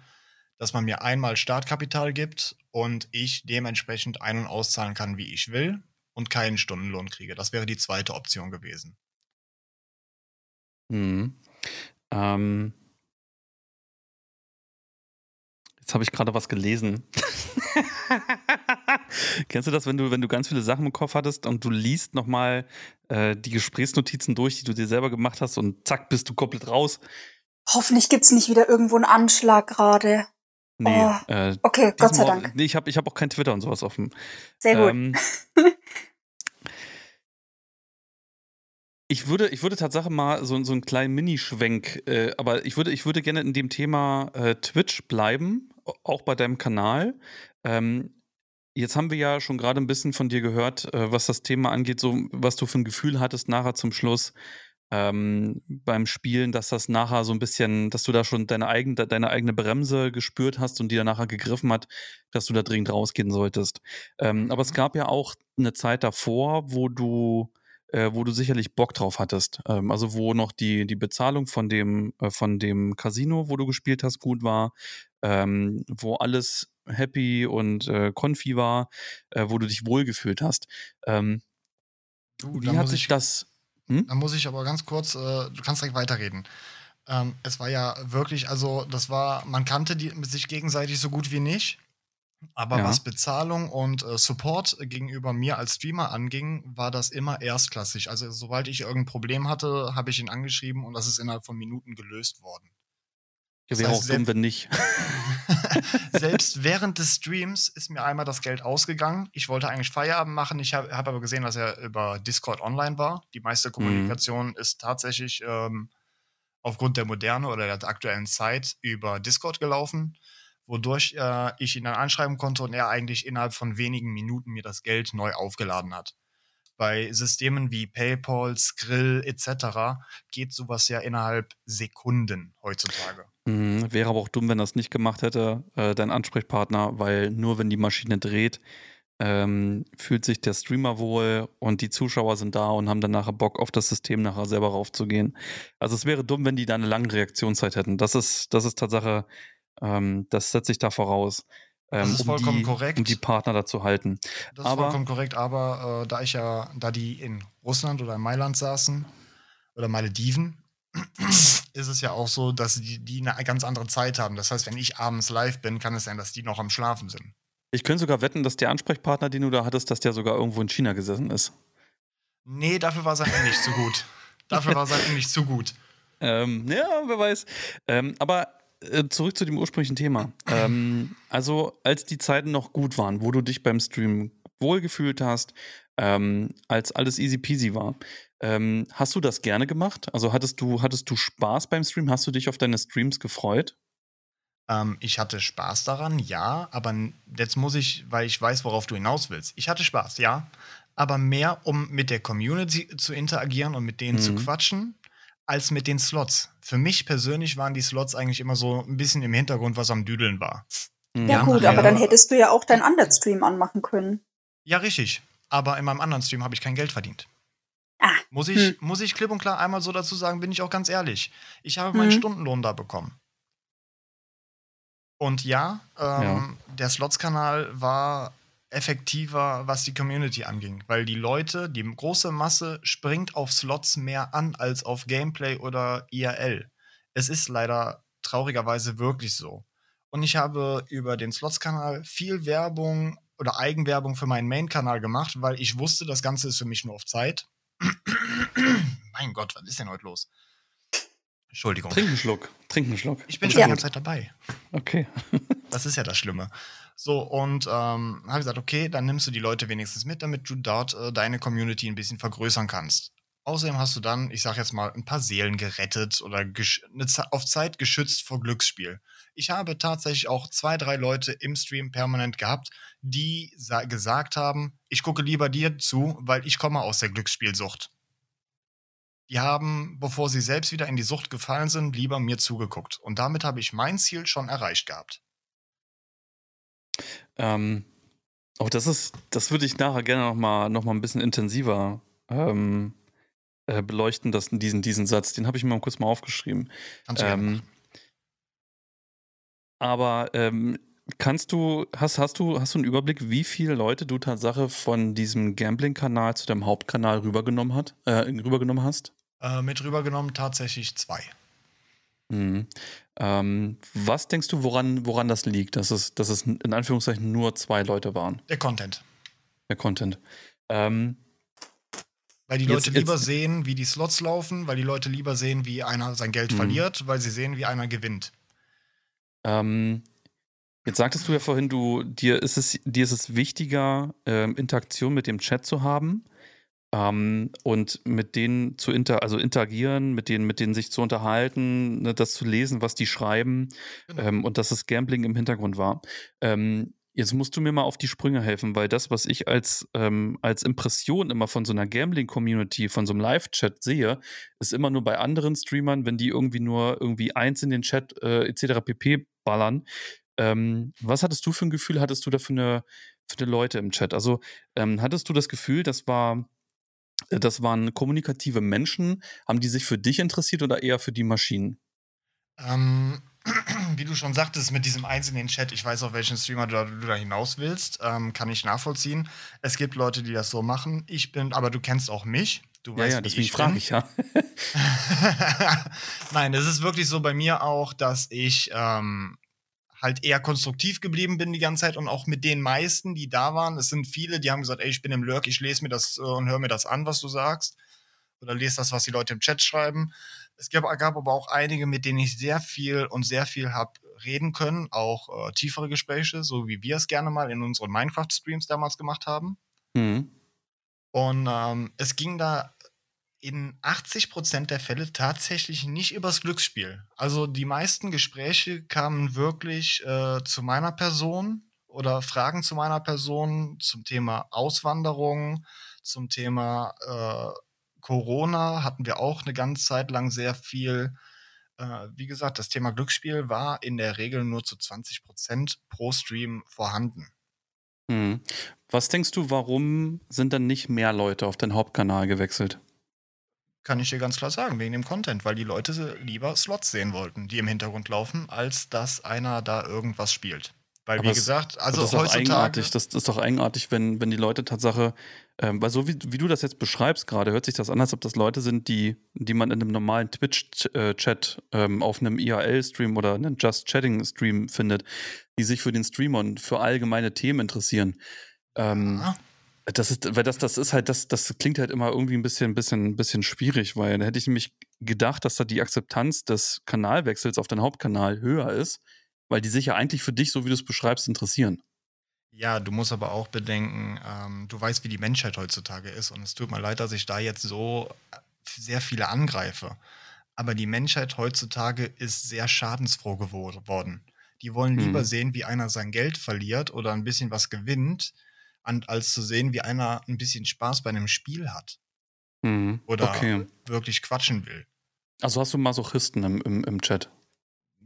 Speaker 3: dass man mir einmal Startkapital gibt und ich dementsprechend ein- und auszahlen kann, wie ich will und keinen Stundenlohn kriege. Das wäre die zweite Option gewesen.
Speaker 1: Mhm. Ähm, jetzt habe ich gerade was gelesen. Kennst du das, wenn du, wenn du ganz viele Sachen im Kopf hattest und du liest nochmal äh, die Gesprächsnotizen durch, die du dir selber gemacht hast und zack, bist du komplett raus?
Speaker 2: Hoffentlich gibt es nicht wieder irgendwo einen Anschlag gerade.
Speaker 1: Nee. Oh. Äh,
Speaker 2: okay, Gott sei Dank.
Speaker 1: Nee, ich habe ich hab auch kein Twitter und sowas offen.
Speaker 2: Sehr gut. Ähm,
Speaker 1: Ich würde, ich würde tatsächlich mal so, so einen kleinen Minischwenk, äh, aber ich würde, ich würde gerne in dem Thema äh, Twitch bleiben, auch bei deinem Kanal. Ähm, Jetzt haben wir ja schon gerade ein bisschen von dir gehört, äh, was das Thema angeht, so was du für ein Gefühl hattest nachher zum Schluss ähm, beim Spielen, dass das nachher so ein bisschen, dass du da schon deine, eigen, deine eigene Bremse gespürt hast und die dann nachher gegriffen hat, dass du da dringend rausgehen solltest. Ähm, aber es mhm. gab ja auch eine Zeit davor, wo du äh, wo du sicherlich Bock drauf hattest. Ähm, also wo noch die, die Bezahlung von dem, äh, von dem Casino, wo du gespielt hast, gut war, ähm, wo alles happy und äh, konfi war, äh, wo du dich wohlgefühlt hast. Ähm, du, wie hat sich ich, das.
Speaker 3: Hm? Da muss ich aber ganz kurz, äh, du kannst direkt weiterreden. Ähm, es war ja wirklich, also das war, man kannte die, sich gegenseitig so gut wie nicht. Aber ja. was Bezahlung und äh, Support gegenüber mir als Streamer anging, war das immer erstklassig. Also sobald ich irgendein Problem hatte, habe ich ihn angeschrieben und das ist innerhalb von Minuten gelöst worden.
Speaker 1: Ja, wäre auch dumm, wenn nicht.
Speaker 3: selbst während des Streams ist mir einmal das Geld ausgegangen. Ich wollte eigentlich Feierabend machen. Ich habe hab aber gesehen, dass er über Discord online war. Die meiste mhm. Kommunikation mhm. ist tatsächlich ähm, aufgrund der Moderne oder der aktuellen Zeit über Discord gelaufen, wodurch äh, ich ihn dann anschreiben konnte und er eigentlich innerhalb von wenigen Minuten mir das Geld neu aufgeladen hat. Bei Systemen wie PayPal, Skrill etc. geht sowas ja innerhalb Sekunden heutzutage.
Speaker 1: Mhm, wäre aber auch dumm, wenn das nicht gemacht hätte, äh, dein Ansprechpartner, weil nur wenn die Maschine dreht, ähm, fühlt sich der Streamer wohl und die Zuschauer sind da und haben dann nachher Bock auf das System nachher selber raufzugehen. Also es wäre dumm, wenn die da eine lange Reaktionszeit hätten. Das ist, das ist Tatsache, ähm, das setze ich da voraus. Ähm, das ist vollkommen um die, korrekt. Um die Partner dazu halten.
Speaker 3: Das ist aber, vollkommen korrekt, aber äh, da ich ja, da die in Russland oder in Mailand saßen oder Malediven, ist es ja auch so, dass die, die eine ganz andere Zeit haben. Das heißt, wenn ich abends live bin, kann es sein, dass die noch am Schlafen sind.
Speaker 1: Ich könnte sogar wetten, dass der Ansprechpartner, den du da hattest, dass der sogar irgendwo in China gesessen ist.
Speaker 3: Nee, dafür war sein Englisch zu gut. Dafür war sein Englisch zu gut.
Speaker 1: Ähm, ja, wer weiß. Ähm, aber äh, zurück zu dem ursprünglichen Thema. Ähm, also, als die Zeiten noch gut waren, wo du dich beim Stream wohlgefühlt hast, ähm, als alles easy peasy war, ähm, hast du das gerne gemacht? Also hattest du, hattest du Spaß beim Stream? Hast du dich auf deine Streams gefreut?
Speaker 3: Ähm, ich hatte Spaß daran, ja, aber jetzt muss ich, weil ich weiß, worauf du hinaus willst. Ich hatte Spaß, ja, aber mehr, um mit der Community zu interagieren und mit denen mhm. zu quatschen, als mit den Slots. Für mich persönlich waren die Slots eigentlich immer so ein bisschen im Hintergrund, was am Düdeln war.
Speaker 2: Mhm. Ja, gut, aber dann hättest du ja auch deinen anderen Stream anmachen können.
Speaker 3: Ja, richtig. Aber in meinem anderen Stream habe ich kein Geld verdient. Ah. Muss ich, hm. muss ich klipp und klar einmal so dazu sagen, bin ich auch ganz ehrlich. Ich habe meinen hm. Stundenlohn da bekommen. Und ja, ähm, ja. der Slots-Kanal war effektiver, was die Community anging, weil die Leute, die große Masse springt auf Slots mehr an als auf Gameplay oder IRL. Es ist leider traurigerweise wirklich so. Und ich habe über den Slots-Kanal viel Werbung oder Eigenwerbung für meinen Main-Kanal gemacht, weil ich wusste, das Ganze ist für mich nur auf Zeit. mein Gott, was ist denn heute los? Entschuldigung.
Speaker 1: Trink einen Schluck. Trink einen Schluck.
Speaker 3: Ich bin schon die ganze Zeit dabei.
Speaker 1: Okay.
Speaker 3: das ist ja das Schlimme. So, und ähm, habe gesagt, okay, dann nimmst du die Leute wenigstens mit, damit du dort äh, deine Community ein bisschen vergrößern kannst. Außerdem hast du dann, ich sag jetzt mal, ein paar Seelen gerettet oder auf Zeit geschützt vor Glücksspiel. Ich habe tatsächlich auch zwei, drei Leute im Stream permanent gehabt, die gesagt haben, ich gucke lieber dir zu, weil ich komme aus der Glücksspielsucht die haben, bevor sie selbst wieder in die Sucht gefallen sind, lieber mir zugeguckt. Und damit habe ich mein Ziel schon erreicht gehabt.
Speaker 1: Ähm, oh, das ist, das würde ich nachher gerne noch mal, noch mal ein bisschen intensiver ähm, äh, beleuchten, das, diesen, diesen Satz. Den habe ich mir mal kurz mal aufgeschrieben. Kannst du ähm, aber ähm, kannst du, hast, hast du, hast du einen Überblick, wie viele Leute du Tatsache von diesem Gambling-Kanal zu deinem Hauptkanal rübergenommen, hat, äh, rübergenommen hast?
Speaker 3: Äh, mit rübergenommen tatsächlich zwei.
Speaker 1: Mhm. Ähm, was denkst du, woran, woran das liegt, dass es, dass es in Anführungszeichen nur zwei Leute waren?
Speaker 3: Der Content.
Speaker 1: Der Content. Ähm,
Speaker 3: weil die Leute jetzt, lieber jetzt, sehen, wie die Slots laufen, weil die Leute lieber sehen, wie einer sein Geld mhm. verliert, weil sie sehen, wie einer gewinnt.
Speaker 1: Ähm, jetzt sagtest du ja vorhin, du, dir ist es, dir ist es wichtiger, ähm, Interaktion mit dem Chat zu haben. Ähm, und mit denen zu inter, also interagieren, mit denen, mit denen sich zu unterhalten, ne, das zu lesen, was die schreiben genau. ähm, und dass es Gambling im Hintergrund war. Ähm, jetzt musst du mir mal auf die Sprünge helfen, weil das, was ich als, ähm, als Impression immer von so einer Gambling-Community, von so einem Live-Chat sehe, ist immer nur bei anderen Streamern, wenn die irgendwie nur irgendwie eins in den Chat äh, etc. pp. ballern. Ähm, was hattest du für ein Gefühl, hattest du da für eine, für eine Leute im Chat? Also ähm, hattest du das Gefühl, das war das waren kommunikative Menschen. Haben die sich für dich interessiert oder eher für die Maschinen?
Speaker 3: Ähm, wie du schon sagtest, mit diesem Eins in den Chat, ich weiß, auf welchen Streamer du, du da hinaus willst, ähm, kann ich nachvollziehen. Es gibt Leute, die das so machen. Ich bin, aber du kennst auch mich. Du
Speaker 1: ja, weißt, ja, deswegen frage ich ja.
Speaker 3: Nein, es ist wirklich so bei mir auch, dass ich ähm, halt eher konstruktiv geblieben bin die ganze Zeit und auch mit den meisten, die da waren. Es sind viele, die haben gesagt, ey, ich bin im Lurk, ich lese mir das äh, und höre mir das an, was du sagst. Oder lese das, was die Leute im Chat schreiben. Es gab, gab aber auch einige, mit denen ich sehr viel und sehr viel habe reden können, auch äh, tiefere Gespräche, so wie wir es gerne mal in unseren Minecraft-Streams damals gemacht haben. Mhm. Und ähm, es ging da in 80 Prozent der Fälle tatsächlich nicht übers Glücksspiel. Also die meisten Gespräche kamen wirklich äh, zu meiner Person oder Fragen zu meiner Person zum Thema Auswanderung, zum Thema äh, Corona hatten wir auch eine ganze Zeit lang sehr viel. Äh, wie gesagt, das Thema Glücksspiel war in der Regel nur zu 20 Prozent pro Stream vorhanden.
Speaker 1: Hm. Was denkst du, warum sind dann nicht mehr Leute auf den Hauptkanal gewechselt?
Speaker 3: Kann ich dir ganz klar sagen, wegen dem Content, weil die Leute lieber Slots sehen wollten, die im Hintergrund laufen, als dass einer da irgendwas spielt. Weil, wie gesagt, also
Speaker 1: das ist heutzutage. Eigenartig, das, ist doch eigenartig, wenn, wenn die Leute Tatsache, ähm, weil so wie, wie du das jetzt beschreibst gerade, hört sich das an, als ob das Leute sind, die, die man in einem normalen Twitch-Chat ähm, auf einem IRL-Stream oder einem Just Chatting-Stream findet, die sich für den Streamer und für allgemeine Themen interessieren. Ähm, ja. Das ist, weil das, das ist halt, das, das klingt halt immer irgendwie ein bisschen, bisschen, bisschen schwierig, weil da hätte ich nämlich gedacht, dass da die Akzeptanz des Kanalwechsels auf den Hauptkanal höher ist weil die sich ja eigentlich für dich, so wie du es beschreibst, interessieren.
Speaker 3: Ja, du musst aber auch bedenken, ähm, du weißt, wie die Menschheit heutzutage ist. Und es tut mir leid, dass ich da jetzt so äh, sehr viele angreife. Aber die Menschheit heutzutage ist sehr schadensfroh geworden. Die wollen lieber hm. sehen, wie einer sein Geld verliert oder ein bisschen was gewinnt, als zu sehen, wie einer ein bisschen Spaß bei einem Spiel hat. Hm. Oder okay. wirklich quatschen will.
Speaker 1: Also hast du Masochisten im, im, im Chat?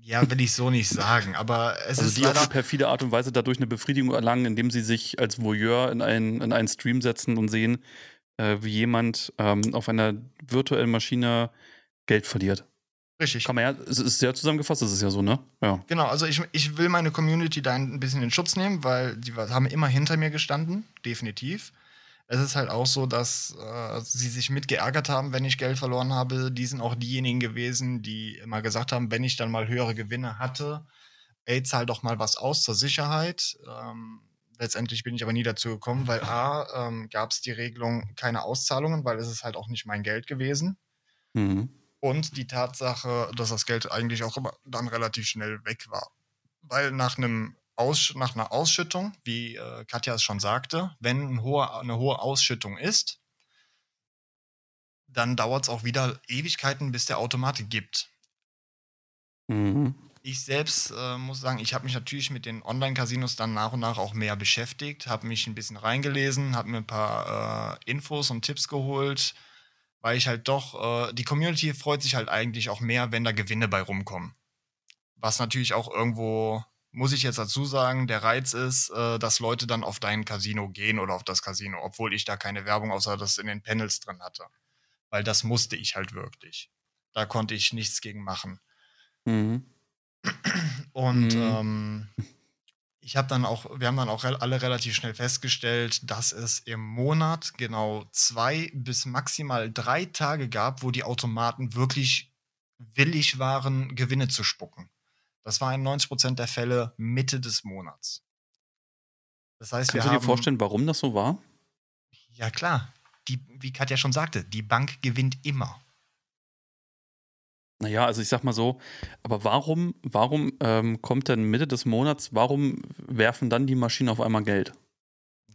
Speaker 3: Ja, will ich so nicht sagen, aber es also ist.
Speaker 1: die auf eine perfide Art und Weise dadurch eine Befriedigung erlangen, indem sie sich als Voyeur in einen, in einen Stream setzen und sehen, äh, wie jemand ähm, auf einer virtuellen Maschine Geld verliert.
Speaker 3: Richtig.
Speaker 1: Kann man ja, es ist sehr zusammengefasst, das ist ja so, ne? Ja.
Speaker 3: Genau, also ich, ich will meine Community da ein bisschen in Schutz nehmen, weil die haben immer hinter mir gestanden, definitiv es ist halt auch so, dass äh, sie sich mit geärgert haben, wenn ich Geld verloren habe. Die sind auch diejenigen gewesen, die immer gesagt haben, wenn ich dann mal höhere Gewinne hatte, ey, zahl doch mal was aus zur Sicherheit. Ähm, letztendlich bin ich aber nie dazu gekommen, weil A, ähm, gab es die Regelung keine Auszahlungen, weil es ist halt auch nicht mein Geld gewesen. Mhm. Und die Tatsache, dass das Geld eigentlich auch immer dann relativ schnell weg war. Weil nach einem aus, nach einer Ausschüttung, wie äh, Katja es schon sagte, wenn ein hohe, eine hohe Ausschüttung ist, dann dauert es auch wieder Ewigkeiten, bis der Automatik gibt. Mhm. Ich selbst äh, muss sagen, ich habe mich natürlich mit den Online-Casinos dann nach und nach auch mehr beschäftigt, habe mich ein bisschen reingelesen, habe mir ein paar äh, Infos und Tipps geholt, weil ich halt doch, äh, die Community freut sich halt eigentlich auch mehr, wenn da Gewinne bei rumkommen. Was natürlich auch irgendwo muss ich jetzt dazu sagen, der Reiz ist, äh, dass Leute dann auf dein Casino gehen oder auf das Casino, obwohl ich da keine Werbung außer das in den Panels drin hatte. Weil das musste ich halt wirklich. Da konnte ich nichts gegen machen. Mhm. Und mhm. Ähm, ich habe dann auch, wir haben dann auch alle relativ schnell festgestellt, dass es im Monat genau zwei bis maximal drei Tage gab, wo die Automaten wirklich willig waren, Gewinne zu spucken. Das war in 90% der Fälle Mitte des Monats.
Speaker 1: Das heißt, Kannst wir du dir vorstellen, warum das so war?
Speaker 3: Ja, klar. Die, wie Katja schon sagte, die Bank gewinnt immer.
Speaker 1: Naja, also ich sag mal so, aber warum, warum ähm, kommt denn Mitte des Monats, warum werfen dann die Maschinen auf einmal Geld?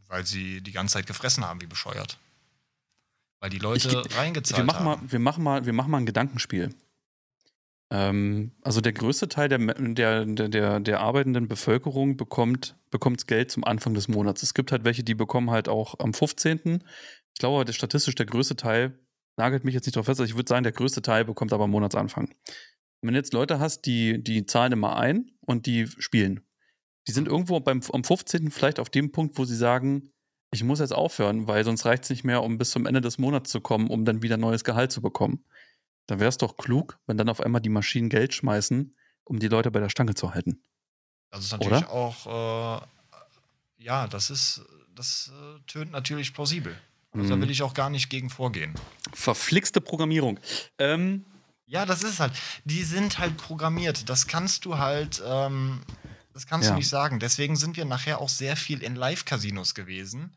Speaker 3: Weil sie die ganze Zeit gefressen haben, wie bescheuert. Weil die Leute ich, reingezahlt
Speaker 1: wir machen
Speaker 3: haben.
Speaker 1: Mal, wir, machen mal, wir machen mal ein Gedankenspiel. Ähm, also der größte Teil der, der, der, der arbeitenden Bevölkerung bekommt, bekommt Geld zum Anfang des Monats. Es gibt halt welche, die bekommen halt auch am 15. Ich glaube, der statistisch der größte Teil, nagelt mich jetzt nicht drauf fest, also ich würde sagen, der größte Teil bekommt aber am Monatsanfang. Wenn du jetzt Leute hast, die, die zahlen immer ein und die spielen. Die sind irgendwo beim, am 15. vielleicht auf dem Punkt, wo sie sagen, ich muss jetzt aufhören, weil sonst reicht es nicht mehr, um bis zum Ende des Monats zu kommen, um dann wieder neues Gehalt zu bekommen. Da wäre es doch klug, wenn dann auf einmal die Maschinen Geld schmeißen, um die Leute bei der Stange zu halten.
Speaker 3: Das ist natürlich Oder? auch, äh, ja, das ist, das äh, tönt natürlich plausibel. Also Da mhm. will ich auch gar nicht gegen vorgehen.
Speaker 1: Verflixte Programmierung. Ähm,
Speaker 3: ja, das ist halt, die sind halt programmiert. Das kannst du halt, ähm, das kannst ja. du nicht sagen. Deswegen sind wir nachher auch sehr viel in Live-Casinos gewesen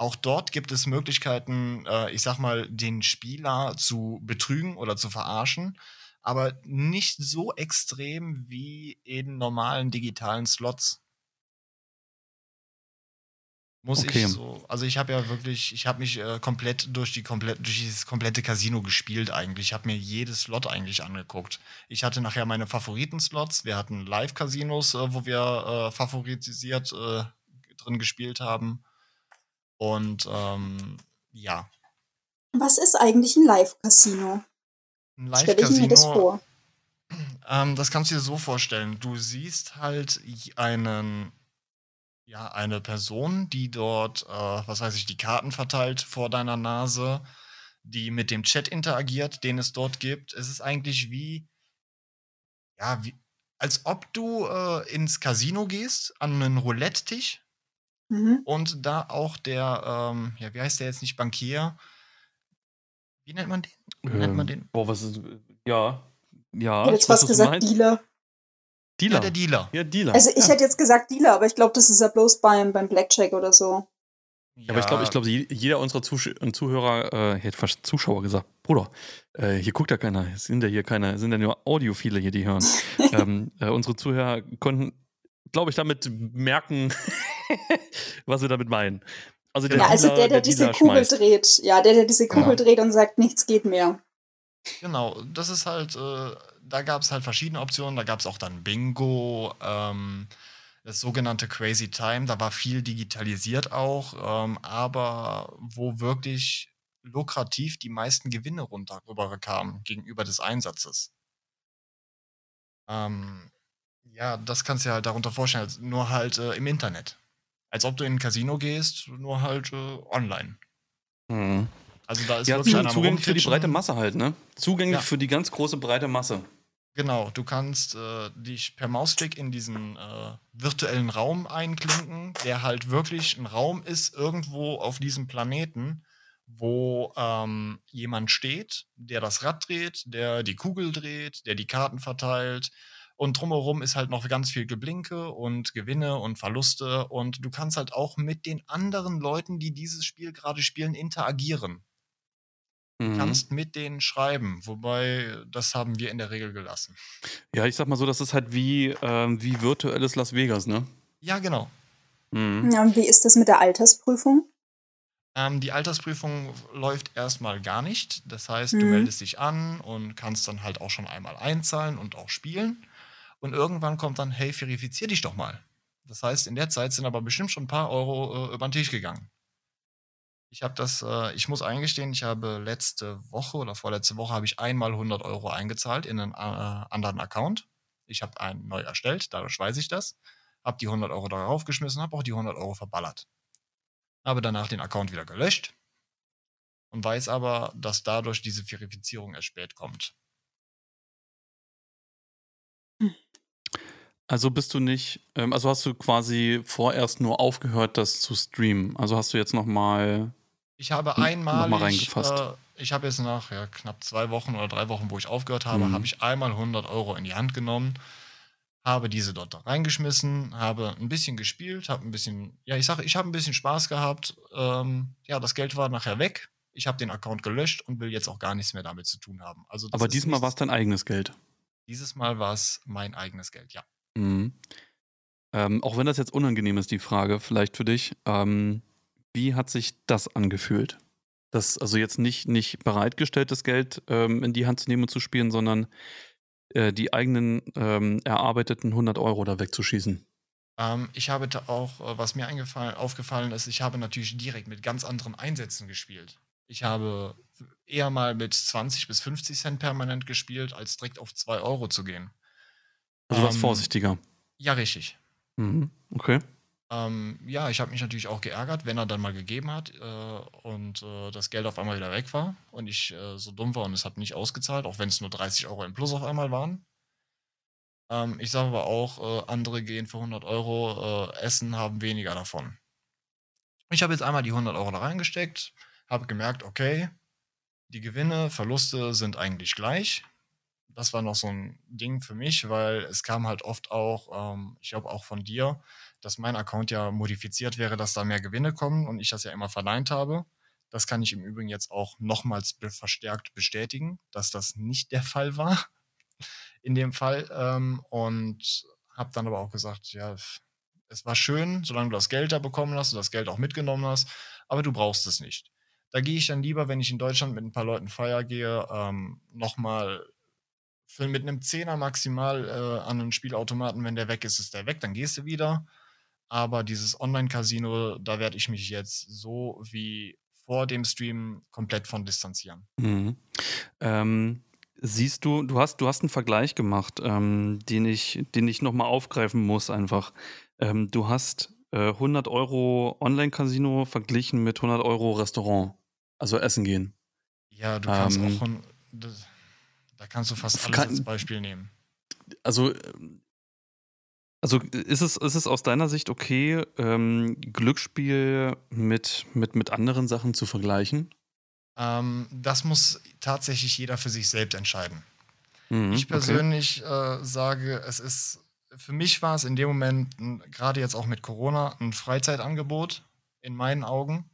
Speaker 3: auch dort gibt es Möglichkeiten, äh, ich sag mal, den Spieler zu betrügen oder zu verarschen, aber nicht so extrem wie in normalen digitalen Slots. Muss okay. ich so. Also ich habe ja wirklich, ich habe mich äh, komplett durch die komplett durch dieses komplette Casino gespielt eigentlich. Ich habe mir jedes Slot eigentlich angeguckt. Ich hatte nachher meine Favoriten-Slots. Wir hatten Live-Casinos, äh, wo wir äh, favorisiert äh, drin gespielt haben. Und ähm, ja.
Speaker 2: Was ist eigentlich ein Live-Casino?
Speaker 3: Ein Live-Casino. Stelle ich mir das vor? Ähm, das kannst du dir so vorstellen. Du siehst halt einen, ja, eine Person, die dort, äh, was weiß ich, die Karten verteilt vor deiner Nase, die mit dem Chat interagiert, den es dort gibt. Es ist eigentlich wie, ja, wie, als ob du äh, ins Casino gehst, an einen Roulette-Tisch mhm. und da auch der, ähm, ja, wie heißt der jetzt nicht, Bankier? Wie nennt man den? Wie ähm, nennt man ähm, den?
Speaker 1: Boah, was ist, ja, ja.
Speaker 2: Ich hätte jetzt fast gesagt Dealer.
Speaker 3: Dealer. Ja, der Dealer.
Speaker 1: Ja, Dealer.
Speaker 2: Also ich
Speaker 1: ja.
Speaker 2: hätte jetzt gesagt Dealer, aber ich glaube, das ist ja bloß beim, beim Blackjack oder so.
Speaker 1: Ja, aber ich glaube, ich glaub, jeder unserer Zuh Zuhörer, äh, hätte fast Zuschauer gesagt, Bruder, äh, hier guckt ja keiner, es sind ja hier keine, sind ja nur Audiophile hier, die hören. ähm, äh, unsere Zuhörer konnten, glaube ich, damit merken, was wir damit meinen.
Speaker 2: Also der, ja, also der, der, der diese Dealer Kugel schmeißt. dreht. Ja, der, der diese Kugel genau. dreht und sagt, nichts geht mehr.
Speaker 3: Genau, das ist halt, äh, da gab es halt verschiedene Optionen. Da gab es auch dann Bingo, ähm, das sogenannte Crazy Time. Da war viel digitalisiert auch, ähm, aber wo wirklich lukrativ die meisten Gewinne runterkamen gegenüber des Einsatzes. Ähm, ja, das kannst du dir halt darunter vorstellen, nur halt äh, im Internet. Als ob du in ein Casino gehst, nur halt äh, online.
Speaker 1: Mhm. Also da ist ja, wirklich zugänglich für die breite Masse halt, ne? Zugänglich ja. für die ganz große breite Masse.
Speaker 3: Genau, du kannst äh, dich per Mausklick in diesen äh, virtuellen Raum einklinken, der halt wirklich ein Raum ist irgendwo auf diesem Planeten, wo ähm, jemand steht, der das Rad dreht, der die Kugel dreht, der die Karten verteilt. Und drumherum ist halt noch ganz viel Geblinke und Gewinne und Verluste. Und du kannst halt auch mit den anderen Leuten, die dieses Spiel gerade spielen, interagieren. Du mhm. kannst mit denen schreiben, wobei das haben wir in der Regel gelassen.
Speaker 1: Ja, ich sag mal so, das ist halt wie, ähm, wie virtuelles Las Vegas, ne?
Speaker 3: Ja, genau.
Speaker 2: Mhm. Ja, und wie ist das mit der Altersprüfung?
Speaker 3: Ähm, die Altersprüfung läuft erstmal gar nicht. Das heißt, mhm. du meldest dich an und kannst dann halt auch schon einmal einzahlen und auch spielen. Und irgendwann kommt dann, hey, verifizier dich doch mal. Das heißt, in der Zeit sind aber bestimmt schon ein paar Euro äh, über den Tisch gegangen. Ich habe das, äh, ich muss eingestehen, ich habe letzte Woche oder vorletzte Woche habe ich einmal 100 Euro eingezahlt in einen äh, anderen Account. Ich habe einen neu erstellt, dadurch weiß ich das. Habe die 100 Euro darauf geschmissen, habe auch die 100 Euro verballert. Habe danach den Account wieder gelöscht und weiß aber, dass dadurch diese Verifizierung erst spät kommt.
Speaker 1: Also bist du nicht, ähm, also hast du quasi vorerst nur aufgehört, das zu streamen. Also hast du jetzt nochmal
Speaker 3: ich habe einmalig, äh, ich habe jetzt nach ja, knapp zwei Wochen oder drei Wochen, wo ich aufgehört habe, mhm. habe ich einmal 100 Euro in die Hand genommen, habe diese dort reingeschmissen, habe ein bisschen gespielt, habe ein bisschen, ja, ich sage, ich habe ein bisschen Spaß gehabt. Ähm, ja, das Geld war nachher weg. Ich habe den Account gelöscht und will jetzt auch gar nichts mehr damit zu tun haben. Also
Speaker 1: Aber diesmal war es dein eigenes Geld.
Speaker 3: Dieses Mal war es mein eigenes Geld, ja.
Speaker 1: Mhm. Ähm, auch wenn das jetzt unangenehm ist, die Frage, vielleicht für dich. Ähm, wie hat sich das angefühlt? Das, also jetzt nicht, nicht bereitgestelltes Geld ähm, in die Hand zu nehmen und zu spielen, sondern äh, die eigenen ähm, erarbeiteten 100 Euro da wegzuschießen.
Speaker 3: Ähm, ich habe da auch, äh, was mir aufgefallen ist, ich habe natürlich direkt mit ganz anderen Einsätzen gespielt. Ich habe eher mal mit 20 bis 50 Cent permanent gespielt, als direkt auf 2 Euro zu gehen.
Speaker 1: Also was ähm, vorsichtiger.
Speaker 3: Ja, richtig.
Speaker 1: Mhm. Okay.
Speaker 3: Ähm, ja, ich habe mich natürlich auch geärgert, wenn er dann mal gegeben hat äh, und äh, das Geld auf einmal wieder weg war und ich äh, so dumm war und es hat nicht ausgezahlt, auch wenn es nur 30 Euro im Plus auf einmal waren. Ähm, ich sage aber auch, äh, andere gehen für 100 Euro äh, essen, haben weniger davon. Ich habe jetzt einmal die 100 Euro da reingesteckt, habe gemerkt, okay, die Gewinne, Verluste sind eigentlich gleich. Das war noch so ein Ding für mich, weil es kam halt oft auch, ähm, ich glaube auch von dir, dass mein Account ja modifiziert wäre, dass da mehr Gewinne kommen und ich das ja immer verneint habe. Das kann ich im Übrigen jetzt auch nochmals be verstärkt bestätigen, dass das nicht der Fall war in dem Fall. Ähm, und habe dann aber auch gesagt, ja, es war schön, solange du das Geld da bekommen hast und das Geld auch mitgenommen hast, aber du brauchst es nicht. Da gehe ich dann lieber, wenn ich in Deutschland mit ein paar Leuten feier gehe, ähm, nochmal mit einem Zehner maximal äh, an einen Spielautomaten, wenn der weg ist, ist der weg, dann gehst du wieder. Aber dieses Online-Casino, da werde ich mich jetzt so wie vor dem Stream komplett von distanzieren.
Speaker 1: Mhm. Ähm, siehst du, du hast, du hast einen Vergleich gemacht, ähm, den ich, den ich nochmal aufgreifen muss einfach. Ähm, du hast äh, 100 Euro Online-Casino verglichen mit 100 Euro Restaurant, also essen gehen.
Speaker 3: Ja, du kannst ähm, auch, da kannst du fast alles kann, als Beispiel nehmen.
Speaker 1: Also Also ist es, ist es aus deiner Sicht okay, ähm, Glücksspiel mit, mit, mit anderen Sachen zu vergleichen?
Speaker 3: Ähm, das muss tatsächlich jeder für sich selbst entscheiden. Mhm, ich persönlich okay. äh, sage, es ist, für mich war es in dem Moment, gerade jetzt auch mit Corona, ein Freizeitangebot in meinen Augen,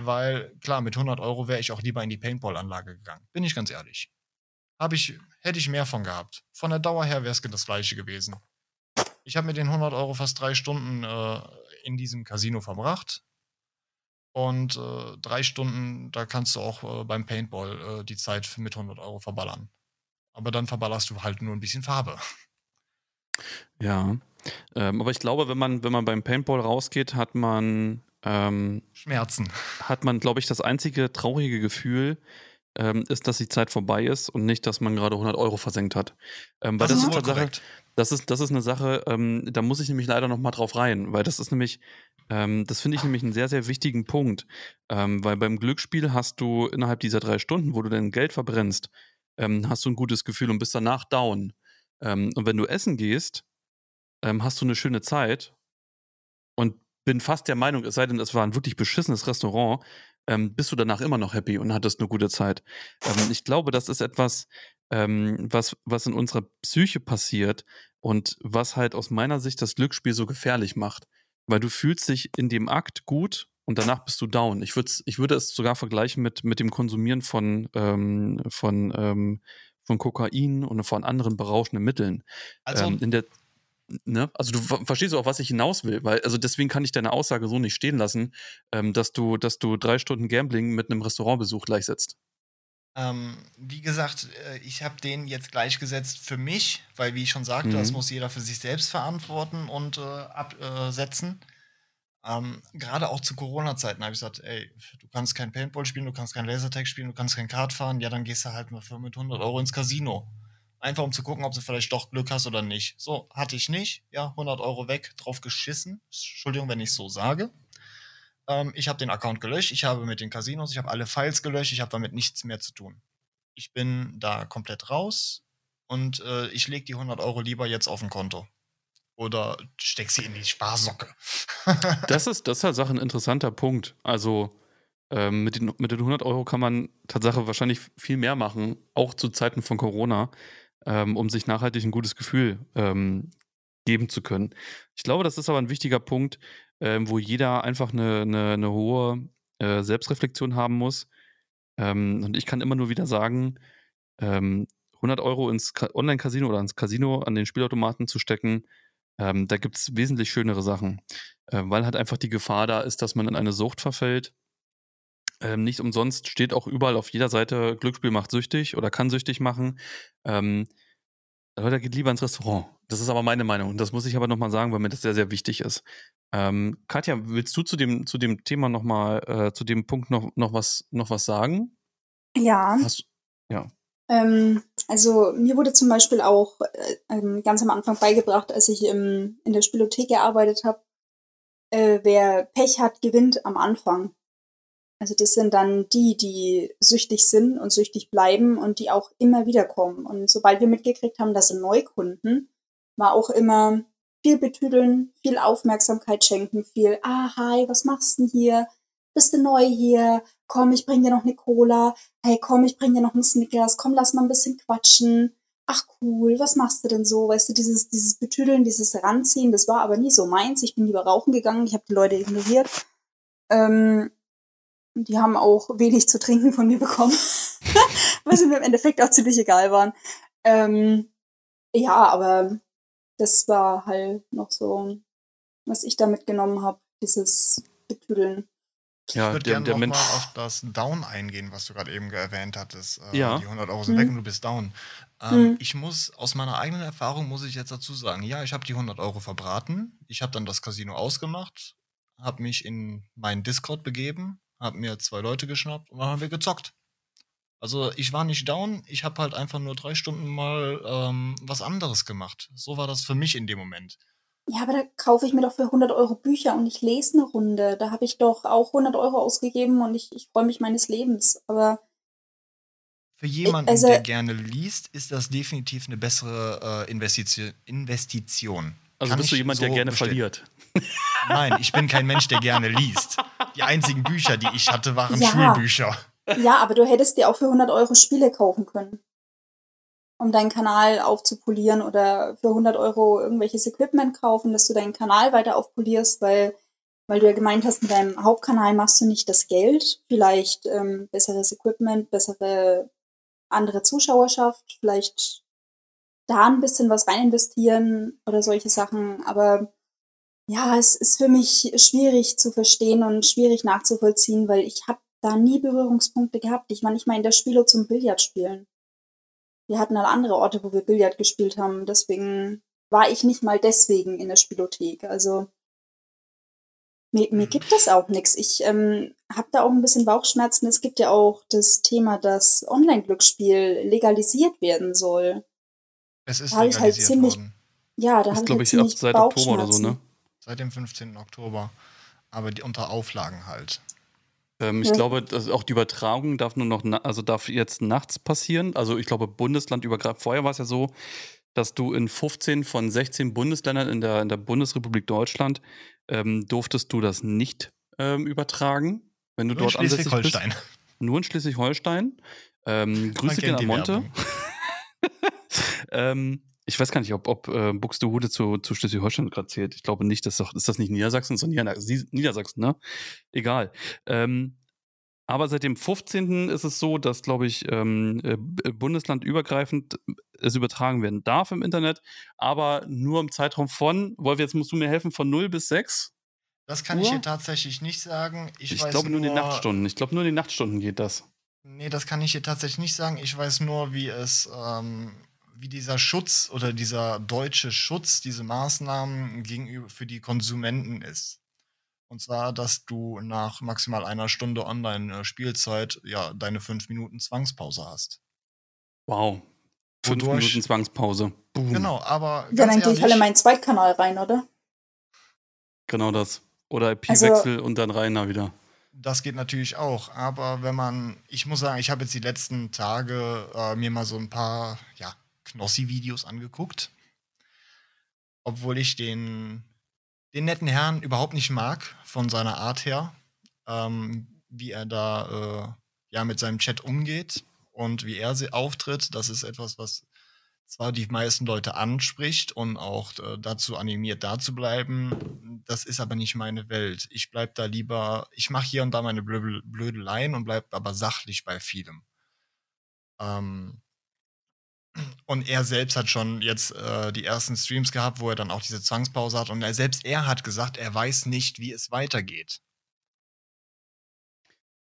Speaker 3: weil klar, mit 100 Euro wäre ich auch lieber in die Paintball-Anlage gegangen. Bin ich ganz ehrlich. Hab ich, hätte ich mehr von gehabt. Von der Dauer her wäre es das gleiche gewesen. Ich habe mit den 100 Euro fast drei Stunden äh, in diesem Casino verbracht. Und äh, drei Stunden, da kannst du auch äh, beim Paintball äh, die Zeit mit 100 Euro verballern. Aber dann verballerst du halt nur ein bisschen Farbe.
Speaker 1: Ja, ähm, aber ich glaube, wenn man, wenn man beim Paintball rausgeht, hat man ähm,
Speaker 3: Schmerzen.
Speaker 1: Hat man, glaube ich, das einzige traurige Gefühl, ähm, ist, dass die Zeit vorbei ist und nicht, dass man gerade 100 Euro versenkt hat. Ähm, weil das, das ist, Tatsache, das ist, das ist eine Sache, ähm, da muss ich nämlich leider noch mal drauf rein, weil das ist nämlich, ähm, das finde ich nämlich einen sehr, sehr wichtigen Punkt. Ähm, weil beim Glücksspiel hast du innerhalb dieser drei Stunden, wo du dein Geld verbrennst, ähm, hast du ein gutes Gefühl und bist danach down. und wenn du essen gehst, hast du eine schöne Zeit und bin fast der Meinung, es sei denn, es war ein wirklich beschissenes Restaurant, ähm, bist du danach immer noch happy und hattest eine gute Zeit. Ähm, ich glaube, das ist etwas, ähm, was, was in unserer Psyche passiert und was halt aus meiner Sicht das Glücksspiel so gefährlich macht. Weil du fühlst dich in dem Akt gut und danach bist du down. Ich, ich würde es sogar vergleichen mit, mit dem Konsumieren von, ähm, von, ähm, von Kokain und von anderen berauschenden Mitteln. Also, ähm, in der, Ne? Also du verstehst auch, was ich hinaus will, weil also deswegen kann ich deine Aussage so nicht stehen lassen, ähm, dass du, dass du drei Stunden Gambling mit einem Restaurantbesuch gleichsetzt.
Speaker 3: Ähm, wie gesagt, äh, ich habe den jetzt gleichgesetzt für mich, weil wie ich schon sagte, mhm. das muss jeder für sich selbst verantworten und äh, absetzen. Äh, ähm, Gerade auch zu Corona-Zeiten habe ich gesagt, ey, du kannst kein Paintball spielen, du kannst kein Lasertag spielen, du kannst kein Kart fahren, ja, dann gehst du halt mal für mit 100 Euro ins Casino. Einfach um zu gucken, ob du vielleicht doch Glück hast oder nicht. So, hatte ich nicht. Ja, 100 Euro weg, drauf geschissen. Entschuldigung, wenn ich so sage. Ähm, ich habe den Account gelöscht. Ich habe mit den Casinos, ich habe alle Files gelöscht. Ich habe damit nichts mehr zu tun. Ich bin da komplett raus und äh, ich lege die 100 Euro lieber jetzt auf ein Konto. Oder steck sie in die Sparsocke.
Speaker 1: das, ist, das ist halt ein interessanter Punkt. Also, ähm, mit, den, mit den 100 Euro kann man tatsächlich wahrscheinlich viel mehr machen, auch zu Zeiten von Corona ähm, um sich nachhaltig ein gutes Gefühl ähm, geben zu können. Ich glaube, das ist aber ein wichtiger Punkt, ähm, wo jeder einfach eine, eine, eine hohe äh, Selbstreflexion haben muss. Ähm, und ich kann immer nur wieder sagen, 100 ähm, Euro ins Online-Casino oder ins Casino an den Spielautomaten zu stecken, ähm, da gibt es wesentlich schönere Sachen, äh, weil halt einfach die Gefahr da ist, dass man in eine Sucht verfällt. Ähm, nicht umsonst steht auch überall auf jeder Seite, Glücksspiel macht süchtig oder kann süchtig machen. Ähm, Leute, geht lieber ins Restaurant. Das ist aber meine Meinung. Das muss ich aber nochmal sagen, weil mir das sehr, sehr wichtig ist. Ähm, Katja, willst du zu dem, zu dem Thema nochmal, äh, zu dem Punkt noch, noch, was, noch was sagen?
Speaker 2: Ja.
Speaker 1: Hast, ja.
Speaker 2: Ähm, also mir wurde zum Beispiel auch äh, ähm, ganz am Anfang beigebracht, als ich im, in der Spielothek gearbeitet habe, äh, wer Pech hat, gewinnt am Anfang. Also das sind dann die, die süchtig sind und süchtig bleiben und die auch immer wieder kommen. Und sobald wir mitgekriegt haben, dass sind Neukunden, war auch immer viel betüdeln, viel Aufmerksamkeit schenken, viel, ah, hi, was machst du denn hier? Bist du neu hier? Komm, ich bring dir noch eine Cola. Hey, komm, ich bring dir noch einen Snickers. Komm, lass mal ein bisschen quatschen. Ach cool, was machst du denn so? Weißt du, dieses, dieses Betüdeln, dieses Ranziehen, das war aber nie so meins. Ich bin lieber rauchen gegangen, ich habe die Leute ignoriert. Ähm, die haben auch wenig zu trinken von mir bekommen, was mir im Endeffekt auch ziemlich egal waren. Ähm, ja, aber das war halt noch so, was ich da mitgenommen habe, dieses Betüdeln.
Speaker 3: Ja, ich würde gerne nochmal auf das Down eingehen, was du gerade eben erwähnt hattest. Äh, ja. Die 100 Euro sind mhm. weg und du bist down. Ähm, mhm. Ich muss, aus meiner eigenen Erfahrung muss ich jetzt dazu sagen, ja, ich habe die 100 Euro verbraten. Ich habe dann das Casino ausgemacht, habe mich in meinen Discord begeben, hab mir zwei Leute geschnappt und dann haben wir gezockt. Also ich war nicht down, ich habe halt einfach nur drei Stunden mal ähm, was anderes gemacht. So war das für mich in dem Moment.
Speaker 2: Ja, aber da kaufe ich mir doch für 100 Euro Bücher und ich lese eine Runde. Da habe ich doch auch 100 Euro ausgegeben und ich, ich freue mich meines Lebens. Aber
Speaker 3: für jemanden, also, der gerne liest, ist das definitiv eine bessere äh, Investition. Investition.
Speaker 1: Also bist du jemand, so der gerne verliert?
Speaker 3: Nein, ich bin kein Mensch, der gerne liest. Die einzigen Bücher, die ich hatte, waren ja. Schulbücher.
Speaker 2: Ja, aber du hättest dir auch für 100 Euro Spiele kaufen können, um deinen Kanal aufzupolieren oder für 100 Euro irgendwelches Equipment kaufen, dass du deinen Kanal weiter aufpolierst, weil, weil du ja gemeint hast, mit deinem Hauptkanal machst du nicht das Geld, vielleicht ähm, besseres Equipment, bessere andere Zuschauerschaft, vielleicht da ein bisschen was rein investieren oder solche Sachen, aber ja, es ist für mich schwierig zu verstehen und schwierig nachzuvollziehen, weil ich habe da nie Berührungspunkte gehabt. Ich war nicht mal in der Spieler zum Billard spielen. Wir hatten alle andere Orte, wo wir Billard gespielt haben. Deswegen war ich nicht mal deswegen in der Spielothek. Also mir, mir gibt das auch nichts. Ich ähm, habe da auch ein bisschen Bauchschmerzen. Es gibt ja auch das Thema, dass Online-Glücksspiel legalisiert werden soll.
Speaker 3: Es ist da legalisiert halt ziemlich, worden.
Speaker 2: Ja, da habe ich, halt ich ab seit Oktober oder so, ne?
Speaker 3: Seit dem 15. Oktober. Aber die unter Auflagen halt.
Speaker 1: Ähm, ich ja. glaube, auch die Übertragung darf nur noch, also darf jetzt nachts passieren. Also ich glaube, Bundesland übergreift. Vorher war es ja so, dass du in 15 von 16 Bundesländern in der, in der Bundesrepublik Deutschland ähm, durftest du das nicht ähm, übertragen, wenn du nur dort ansässig bist. Nur in Schleswig-Holstein. Ähm, Grüße gehen an Monte. ähm, ich weiß gar nicht, ob, ob äh, Buxtehude zu, zu Schleswig-Holstein gerade zählt. Ich glaube nicht, dass doch, ist das nicht Niedersachsen, sondern Niedersachsen, ne? Egal. Ähm, aber seit dem 15. ist es so, dass, glaube ich, ähm, äh, bundeslandübergreifend es übertragen werden darf im Internet, aber nur im Zeitraum von, Wolf, jetzt musst du mir helfen, von 0 bis 6?
Speaker 3: Das kann Uhr? ich hier tatsächlich nicht sagen.
Speaker 1: Ich, ich glaube nur in den Nachtstunden. Ich glaube nur in den Nachtstunden geht das.
Speaker 3: Nee, das kann ich hier tatsächlich nicht sagen. Ich weiß nur, wie es ähm, wie dieser Schutz oder dieser deutsche Schutz, diese Maßnahmen gegenüber für die Konsumenten ist. Und zwar, dass du nach maximal einer Stunde Online-Spielzeit ja deine fünf Minuten Zwangspause hast.
Speaker 1: Wow. Fünf Wodurch, Minuten Zwangspause.
Speaker 3: Boom. Genau, aber.
Speaker 2: Dann gehe ich alle meinen Zweitkanal rein, oder?
Speaker 1: Genau das. Oder IP-Wechsel also, und dann reiner wieder.
Speaker 3: Das geht natürlich auch, aber wenn man, ich muss sagen, ich habe jetzt die letzten Tage äh, mir mal so ein paar, ja, Knossi-Videos angeguckt. Obwohl ich den, den netten Herrn überhaupt nicht mag, von seiner Art her. Ähm, wie er da äh, ja mit seinem Chat umgeht und wie er auftritt, das ist etwas, was zwar die meisten Leute anspricht und auch äh, dazu animiert, da zu bleiben. Das ist aber nicht meine Welt. Ich bleib da lieber, ich mache hier und da meine Blödeleien und bleib aber sachlich bei vielem. Ähm, und er selbst hat schon jetzt äh, die ersten Streams gehabt, wo er dann auch diese Zwangspause hat. Und er, selbst er hat gesagt, er weiß nicht, wie es weitergeht.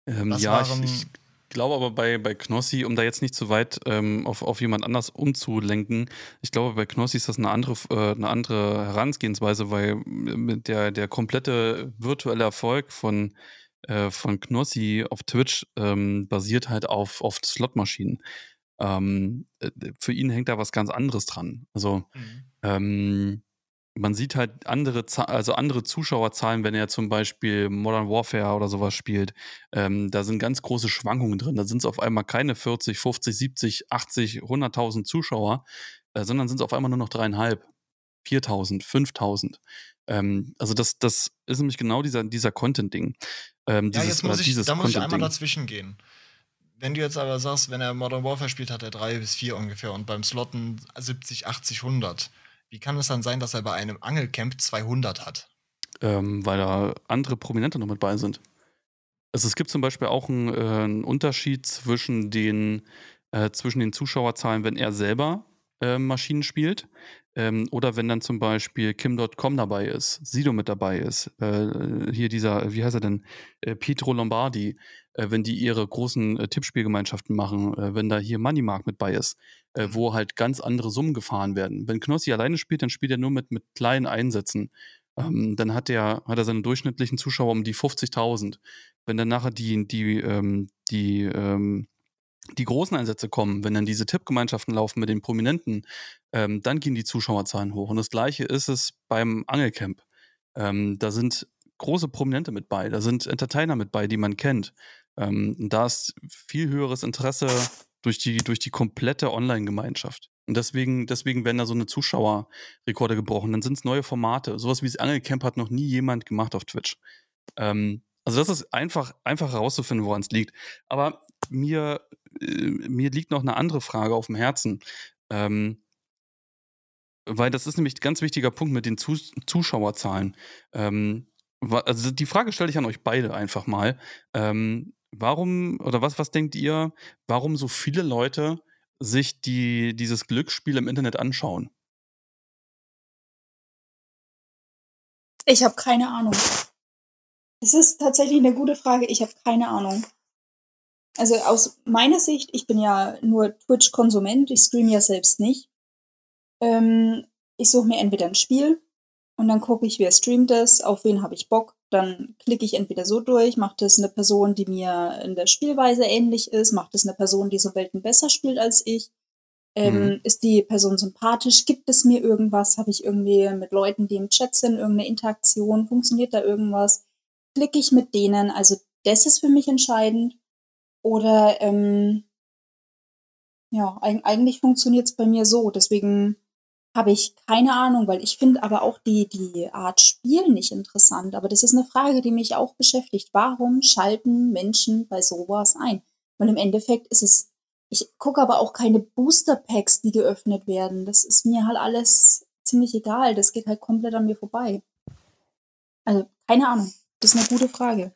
Speaker 1: Ähm, ja, ich, ich, glaube aber bei, bei Knossi, um da jetzt nicht zu weit ähm, auf, auf jemand anders umzulenken, ich glaube, bei Knossi ist das eine andere, äh, eine andere Herangehensweise, weil der, der komplette virtuelle Erfolg von, äh, von Knossi auf Twitch ähm, basiert halt auf, auf Slotmaschinen ähm, äh, für ihn hängt da was ganz anderes dran. Also mhm. ähm, man sieht halt andere, also andere Zuschauerzahlen, wenn er zum Beispiel Modern Warfare oder sowas spielt. Ähm, da sind ganz große Schwankungen drin. Da sind es auf einmal keine 40, 50, 70, 80, 100.000 Zuschauer, äh, sondern sind es auf einmal nur noch dreieinhalb, 4.000, 5.000. Ähm, also das, das ist nämlich genau dieser, dieser Content-Ding.
Speaker 3: Ähm, ja, jetzt muss ich, da muss ich einmal dazwischen gehen. Wenn du jetzt aber sagst, wenn er Modern Warfare spielt, hat er drei bis vier ungefähr und beim Slotten 70, 80, 100. Wie kann es dann sein, dass er bei einem Angelcamp 200 hat?
Speaker 1: Ähm, weil da andere Prominente noch mit bei sind. Also es gibt zum Beispiel auch einen, äh, einen Unterschied zwischen den, äh, zwischen den Zuschauerzahlen, wenn er selber äh, Maschinen spielt ähm, oder wenn dann zum Beispiel Kim.com dabei ist, Sido mit dabei ist, äh, hier dieser, wie heißt er denn, äh, Pietro Lombardi, äh, wenn die ihre großen äh, Tippspielgemeinschaften machen, äh, wenn da hier Moneymark mit bei ist, äh, mhm. wo halt ganz andere Summen gefahren werden. Wenn Knossi alleine spielt, dann spielt er nur mit, mit kleinen Einsätzen. Ähm, dann hat er, hat er seine durchschnittlichen Zuschauer um die 50.000. Wenn dann nachher die, die, ähm, die, ähm, die großen Einsätze kommen, wenn dann diese Tippgemeinschaften laufen mit den Prominenten, ähm, dann gehen die Zuschauerzahlen hoch. Und das gleiche ist es beim Angelcamp. Ähm, da sind große Prominente mit bei, da sind Entertainer mit bei, die man kennt. Ähm, da ist viel höheres Interesse durch die, durch die komplette Online-Gemeinschaft. Und deswegen, deswegen werden da so eine Zuschauerrekorde gebrochen. Dann sind es neue Formate. Sowas wie es Angelcamp hat noch nie jemand gemacht auf Twitch. Ähm, also das ist einfach, einfach herauszufinden, woran es liegt. Aber mir, äh, mir liegt noch eine andere Frage auf dem Herzen. Ähm, weil das ist nämlich ein ganz wichtiger Punkt mit den Zus Zuschauerzahlen. Ähm, also die Frage stelle ich an euch beide einfach mal. Ähm, warum, oder was, was denkt ihr, warum so viele Leute sich die, dieses Glücksspiel im Internet anschauen?
Speaker 2: Ich habe keine Ahnung. Es ist tatsächlich eine gute Frage. Ich habe keine Ahnung. Also aus meiner Sicht, ich bin ja nur Twitch-Konsument, ich streame ja selbst nicht. Ähm, ich suche mir entweder ein Spiel und dann gucke ich, wer streamt das, auf wen habe ich Bock. Dann klicke ich entweder so durch, macht das eine Person, die mir in der Spielweise ähnlich ist, macht es eine Person, die so Welten besser spielt als ich. Ähm, mhm. Ist die Person sympathisch? Gibt es mir irgendwas? Habe ich irgendwie mit Leuten, die im Chat sind, irgendeine Interaktion? Funktioniert da irgendwas? Klicke ich mit denen? Also das ist für mich entscheidend. Oder ähm, ja, eigentlich funktioniert es bei mir so. Deswegen habe ich keine Ahnung, weil ich finde aber auch die, die Art Spiel nicht interessant. Aber das ist eine Frage, die mich auch beschäftigt. Warum schalten Menschen bei sowas ein? Weil im Endeffekt ist es, ich gucke aber auch keine Booster Packs, die geöffnet werden. Das ist mir halt alles ziemlich egal. Das geht halt komplett an mir vorbei. Also, keine Ahnung. Das ist eine gute Frage.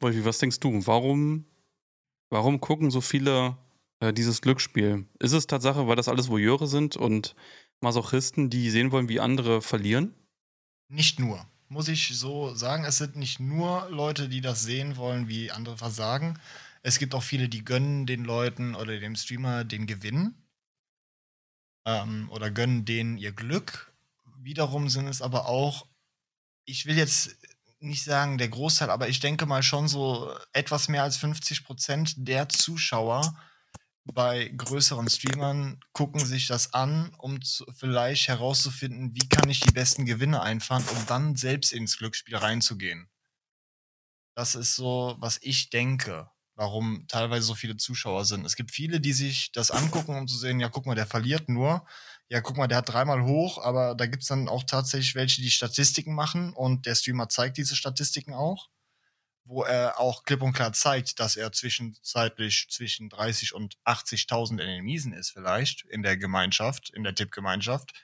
Speaker 1: Wolfi, was denkst du? Warum, warum gucken so viele äh, dieses Glücksspiel. Ist es Tatsache, weil das alles Voyeure sind und Masochisten, die sehen wollen, wie andere verlieren?
Speaker 3: Nicht nur. Muss ich so sagen, es sind nicht nur Leute, die das sehen wollen, wie andere versagen. Es gibt auch viele, die gönnen den Leuten oder dem Streamer den Gewinn ähm, oder gönnen denen ihr Glück. Wiederum sind es aber auch, ich will jetzt nicht sagen der Großteil, aber ich denke mal schon so etwas mehr als 50 Prozent der Zuschauer bei größeren Streamern gucken sich das an, um zu, vielleicht herauszufinden, wie kann ich die besten Gewinne einfahren, um dann selbst ins Glücksspiel reinzugehen. Das ist so, was ich denke, warum teilweise so viele Zuschauer sind. Es gibt viele, die sich das angucken, um zu sehen, ja, guck mal, der verliert nur. Ja, guck mal, der hat dreimal hoch, aber da gibt es dann auch tatsächlich welche, die Statistiken machen und der Streamer zeigt diese Statistiken auch wo er auch klipp und klar zeigt, dass er zwischenzeitlich zwischen 30 und 80.000 Enemisen ist vielleicht in der Gemeinschaft, in der Tippgemeinschaft.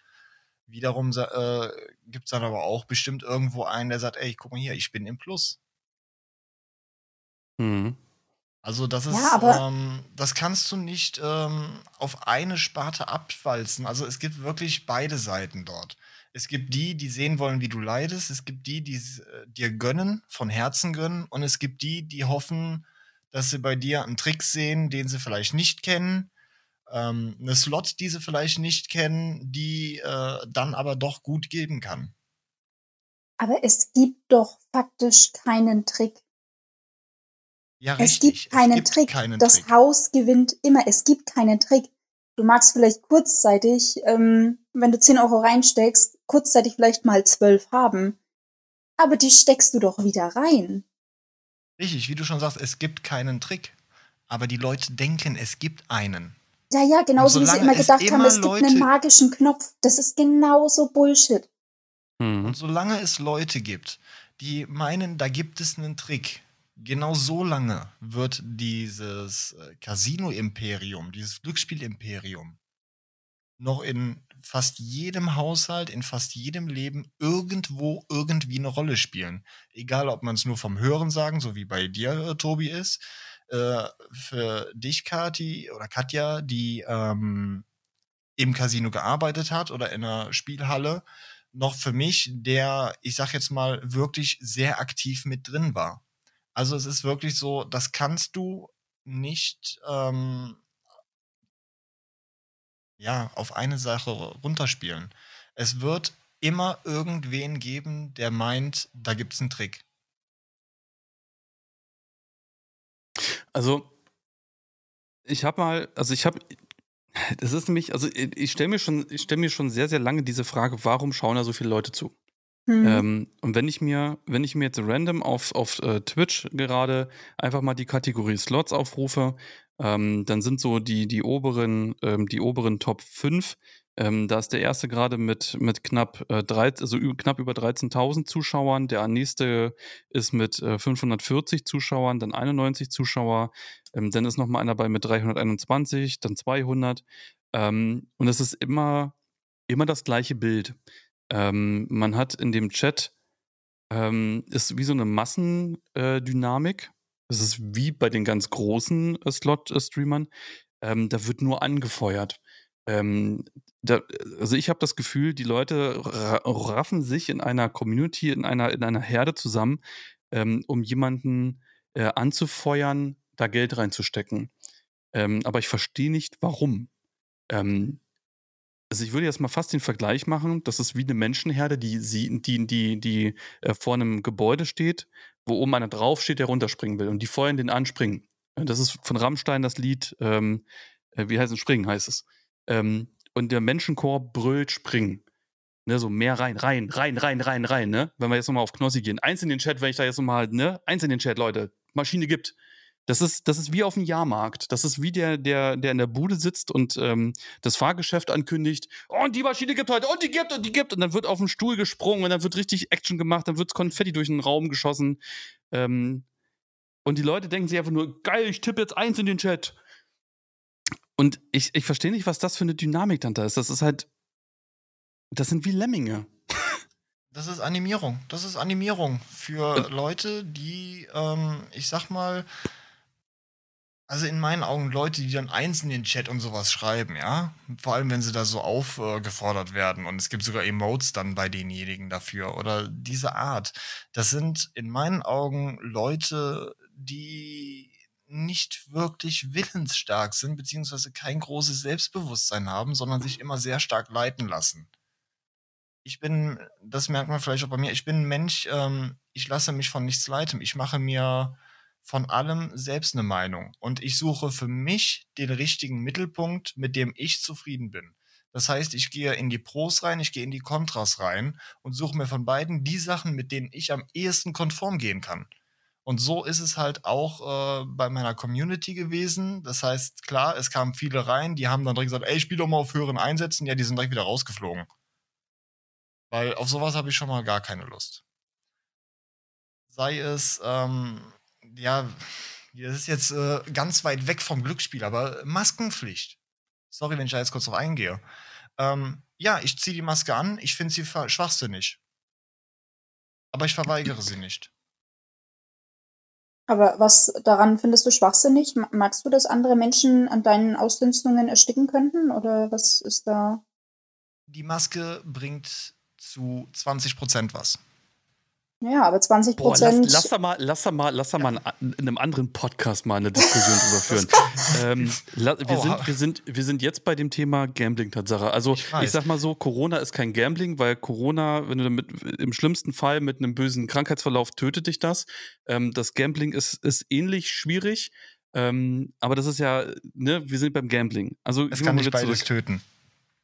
Speaker 3: Wiederum äh, gibt es dann aber auch bestimmt irgendwo einen, der sagt, ey, guck mal hier, ich bin im Plus. Mhm. Also das ist, ja, ähm, das kannst du nicht ähm, auf eine Sparte abwalzen. Also es gibt wirklich beide Seiten dort. Es gibt die, die sehen wollen, wie du leidest. Es gibt die, die äh, dir gönnen, von Herzen gönnen. Und es gibt die, die hoffen, dass sie bei dir einen Trick sehen, den sie vielleicht nicht kennen. Ähm, eine Slot, die sie vielleicht nicht kennen, die äh, dann aber doch gut geben kann.
Speaker 2: Aber es gibt doch faktisch keinen Trick. Ja, richtig. Es gibt keinen es gibt Trick. Keinen das Trick. Haus gewinnt immer. Es gibt keinen Trick. Du magst vielleicht kurzzeitig, ähm, wenn du 10 Euro reinsteckst, kurzzeitig vielleicht mal 12 haben. Aber die steckst du doch wieder rein.
Speaker 3: Richtig, wie du schon sagst, es gibt keinen Trick. Aber die Leute denken, es gibt einen.
Speaker 2: Ja, ja, genauso wie sie immer gedacht immer haben, es Leute gibt einen magischen Knopf. Das ist genauso Bullshit.
Speaker 3: Mhm. Und solange es Leute gibt, die meinen, da gibt es einen Trick, genau so lange wird dieses äh, Casino-Imperium, dieses Glücksspiel-Imperium noch in fast jedem Haushalt, in fast jedem Leben irgendwo irgendwie eine Rolle spielen. Egal, ob man es nur vom Hören sagen, so wie bei dir, äh, Tobi, ist. Äh, für dich, Kati oder Katja, die ähm, im Casino gearbeitet hat oder in einer Spielhalle, noch für mich, der, ich sag jetzt mal, wirklich sehr aktiv mit drin war. Also es ist wirklich so, das kannst du nicht ähm, ja, auf eine Sache runterspielen. Es wird immer irgendwen geben, der meint, da gibt es einen Trick.
Speaker 1: Also, ich habe mal, also ich habe, das ist nämlich, also ich stelle mir schon, ich stelle mir schon sehr, sehr lange diese Frage, warum schauen da so viele Leute zu? Mhm. Ähm, und wenn ich mir, wenn ich mir jetzt random auf, auf äh, Twitch gerade einfach mal die Kategorie Slots aufrufe, ähm, dann sind so die, die oberen, ähm, die oberen Top 5. Ähm, da ist der erste gerade mit, mit knapp, äh, 13, also knapp über 13.000 Zuschauern. Der nächste ist mit äh, 540 Zuschauern, dann 91 Zuschauer. Ähm, dann ist nochmal einer bei mit 321, dann 200. Ähm, und es ist immer, immer das gleiche Bild. Ähm, man hat in dem Chat, ähm, ist wie so eine Massendynamik. Es ist wie bei den ganz großen äh, Slot-Streamern. Ähm, da wird nur angefeuert. Ähm, da, also ich habe das Gefühl, die Leute raffen sich in einer Community, in einer, in einer Herde zusammen, ähm, um jemanden äh, anzufeuern, da Geld reinzustecken. Ähm, aber ich verstehe nicht, warum. Ähm, also ich würde jetzt mal fast den Vergleich machen, das ist wie eine Menschenherde, die, die, die, die, äh, vor einem Gebäude steht, wo oben einer draufsteht, der runterspringen will und die feuern den anspringen. Das ist von Rammstein das Lied, ähm, äh, wie heißt es, Springen heißt es. Ähm, und der Menschenchor brüllt Springen. Ne, so mehr rein, rein, rein, rein, rein, rein, ne? Wenn wir jetzt nochmal auf Knossi gehen. Eins in den Chat, wenn ich da jetzt nochmal, ne? Eins in den Chat, Leute. Maschine gibt. Das ist, das ist wie auf dem Jahrmarkt. Das ist wie der, der, der in der Bude sitzt und ähm, das Fahrgeschäft ankündigt. Oh, und die Maschine gibt heute, und die gibt, und die gibt. Und dann wird auf den Stuhl gesprungen und dann wird richtig Action gemacht, dann wird Konfetti durch den Raum geschossen. Ähm, und die Leute denken sich einfach nur, geil, ich tippe jetzt eins in den Chat. Und ich, ich verstehe nicht, was das für eine Dynamik dann da ist. Das ist halt, das sind wie Lemminge.
Speaker 3: Das ist Animierung. Das ist Animierung für Leute, die, ähm, ich sag mal, also in meinen Augen Leute, die dann eins in den Chat und sowas schreiben, ja. Vor allem, wenn sie da so aufgefordert äh, werden und es gibt sogar Emotes dann bei denjenigen dafür oder diese Art. Das sind in meinen Augen Leute, die nicht wirklich willensstark sind, beziehungsweise kein großes Selbstbewusstsein haben, sondern sich immer sehr stark leiten lassen. Ich bin, das merkt man vielleicht auch bei mir, ich bin ein Mensch, ähm, ich lasse mich von nichts leiten. Ich mache mir von allem selbst eine Meinung. Und ich suche für mich den richtigen Mittelpunkt, mit dem ich zufrieden bin. Das heißt, ich gehe in die Pros rein, ich gehe in die Kontras rein und suche mir von beiden die Sachen, mit denen ich am ehesten konform gehen kann. Und so ist es halt auch äh, bei meiner Community gewesen. Das heißt, klar, es kamen viele rein, die haben dann direkt gesagt, ey, spiel doch mal auf höheren Einsätzen. Ja, die sind direkt wieder rausgeflogen. Weil auf sowas habe ich schon mal gar keine Lust. Sei es, ähm, ja, das ist jetzt äh, ganz weit weg vom Glücksspiel, aber Maskenpflicht. Sorry, wenn ich da jetzt kurz drauf eingehe. Ähm, ja, ich ziehe die Maske an, ich finde sie schwachsinnig. Aber ich verweigere sie nicht.
Speaker 2: Aber was daran findest du schwachsinnig? Magst du, dass andere Menschen an deinen Ausdünstungen ersticken könnten? Oder was ist da?
Speaker 3: Die Maske bringt zu 20 Prozent was.
Speaker 2: Ja, aber 20 Prozent.
Speaker 1: Lass, lass, da mal, lass da mal, lass da mal in einem anderen Podcast mal eine Diskussion drüber führen. ähm, wir, sind, wir, sind, wir sind jetzt bei dem Thema Gambling Tatsache. Also ich, ich, sag mal so, Corona ist kein Gambling, weil Corona, wenn du damit im schlimmsten Fall mit einem bösen Krankheitsverlauf tötet dich das. Ähm, das Gambling ist, ist ähnlich schwierig. Ähm, aber das ist ja, ne, wir sind beim Gambling. Also
Speaker 3: es kann nicht beides zurück. töten.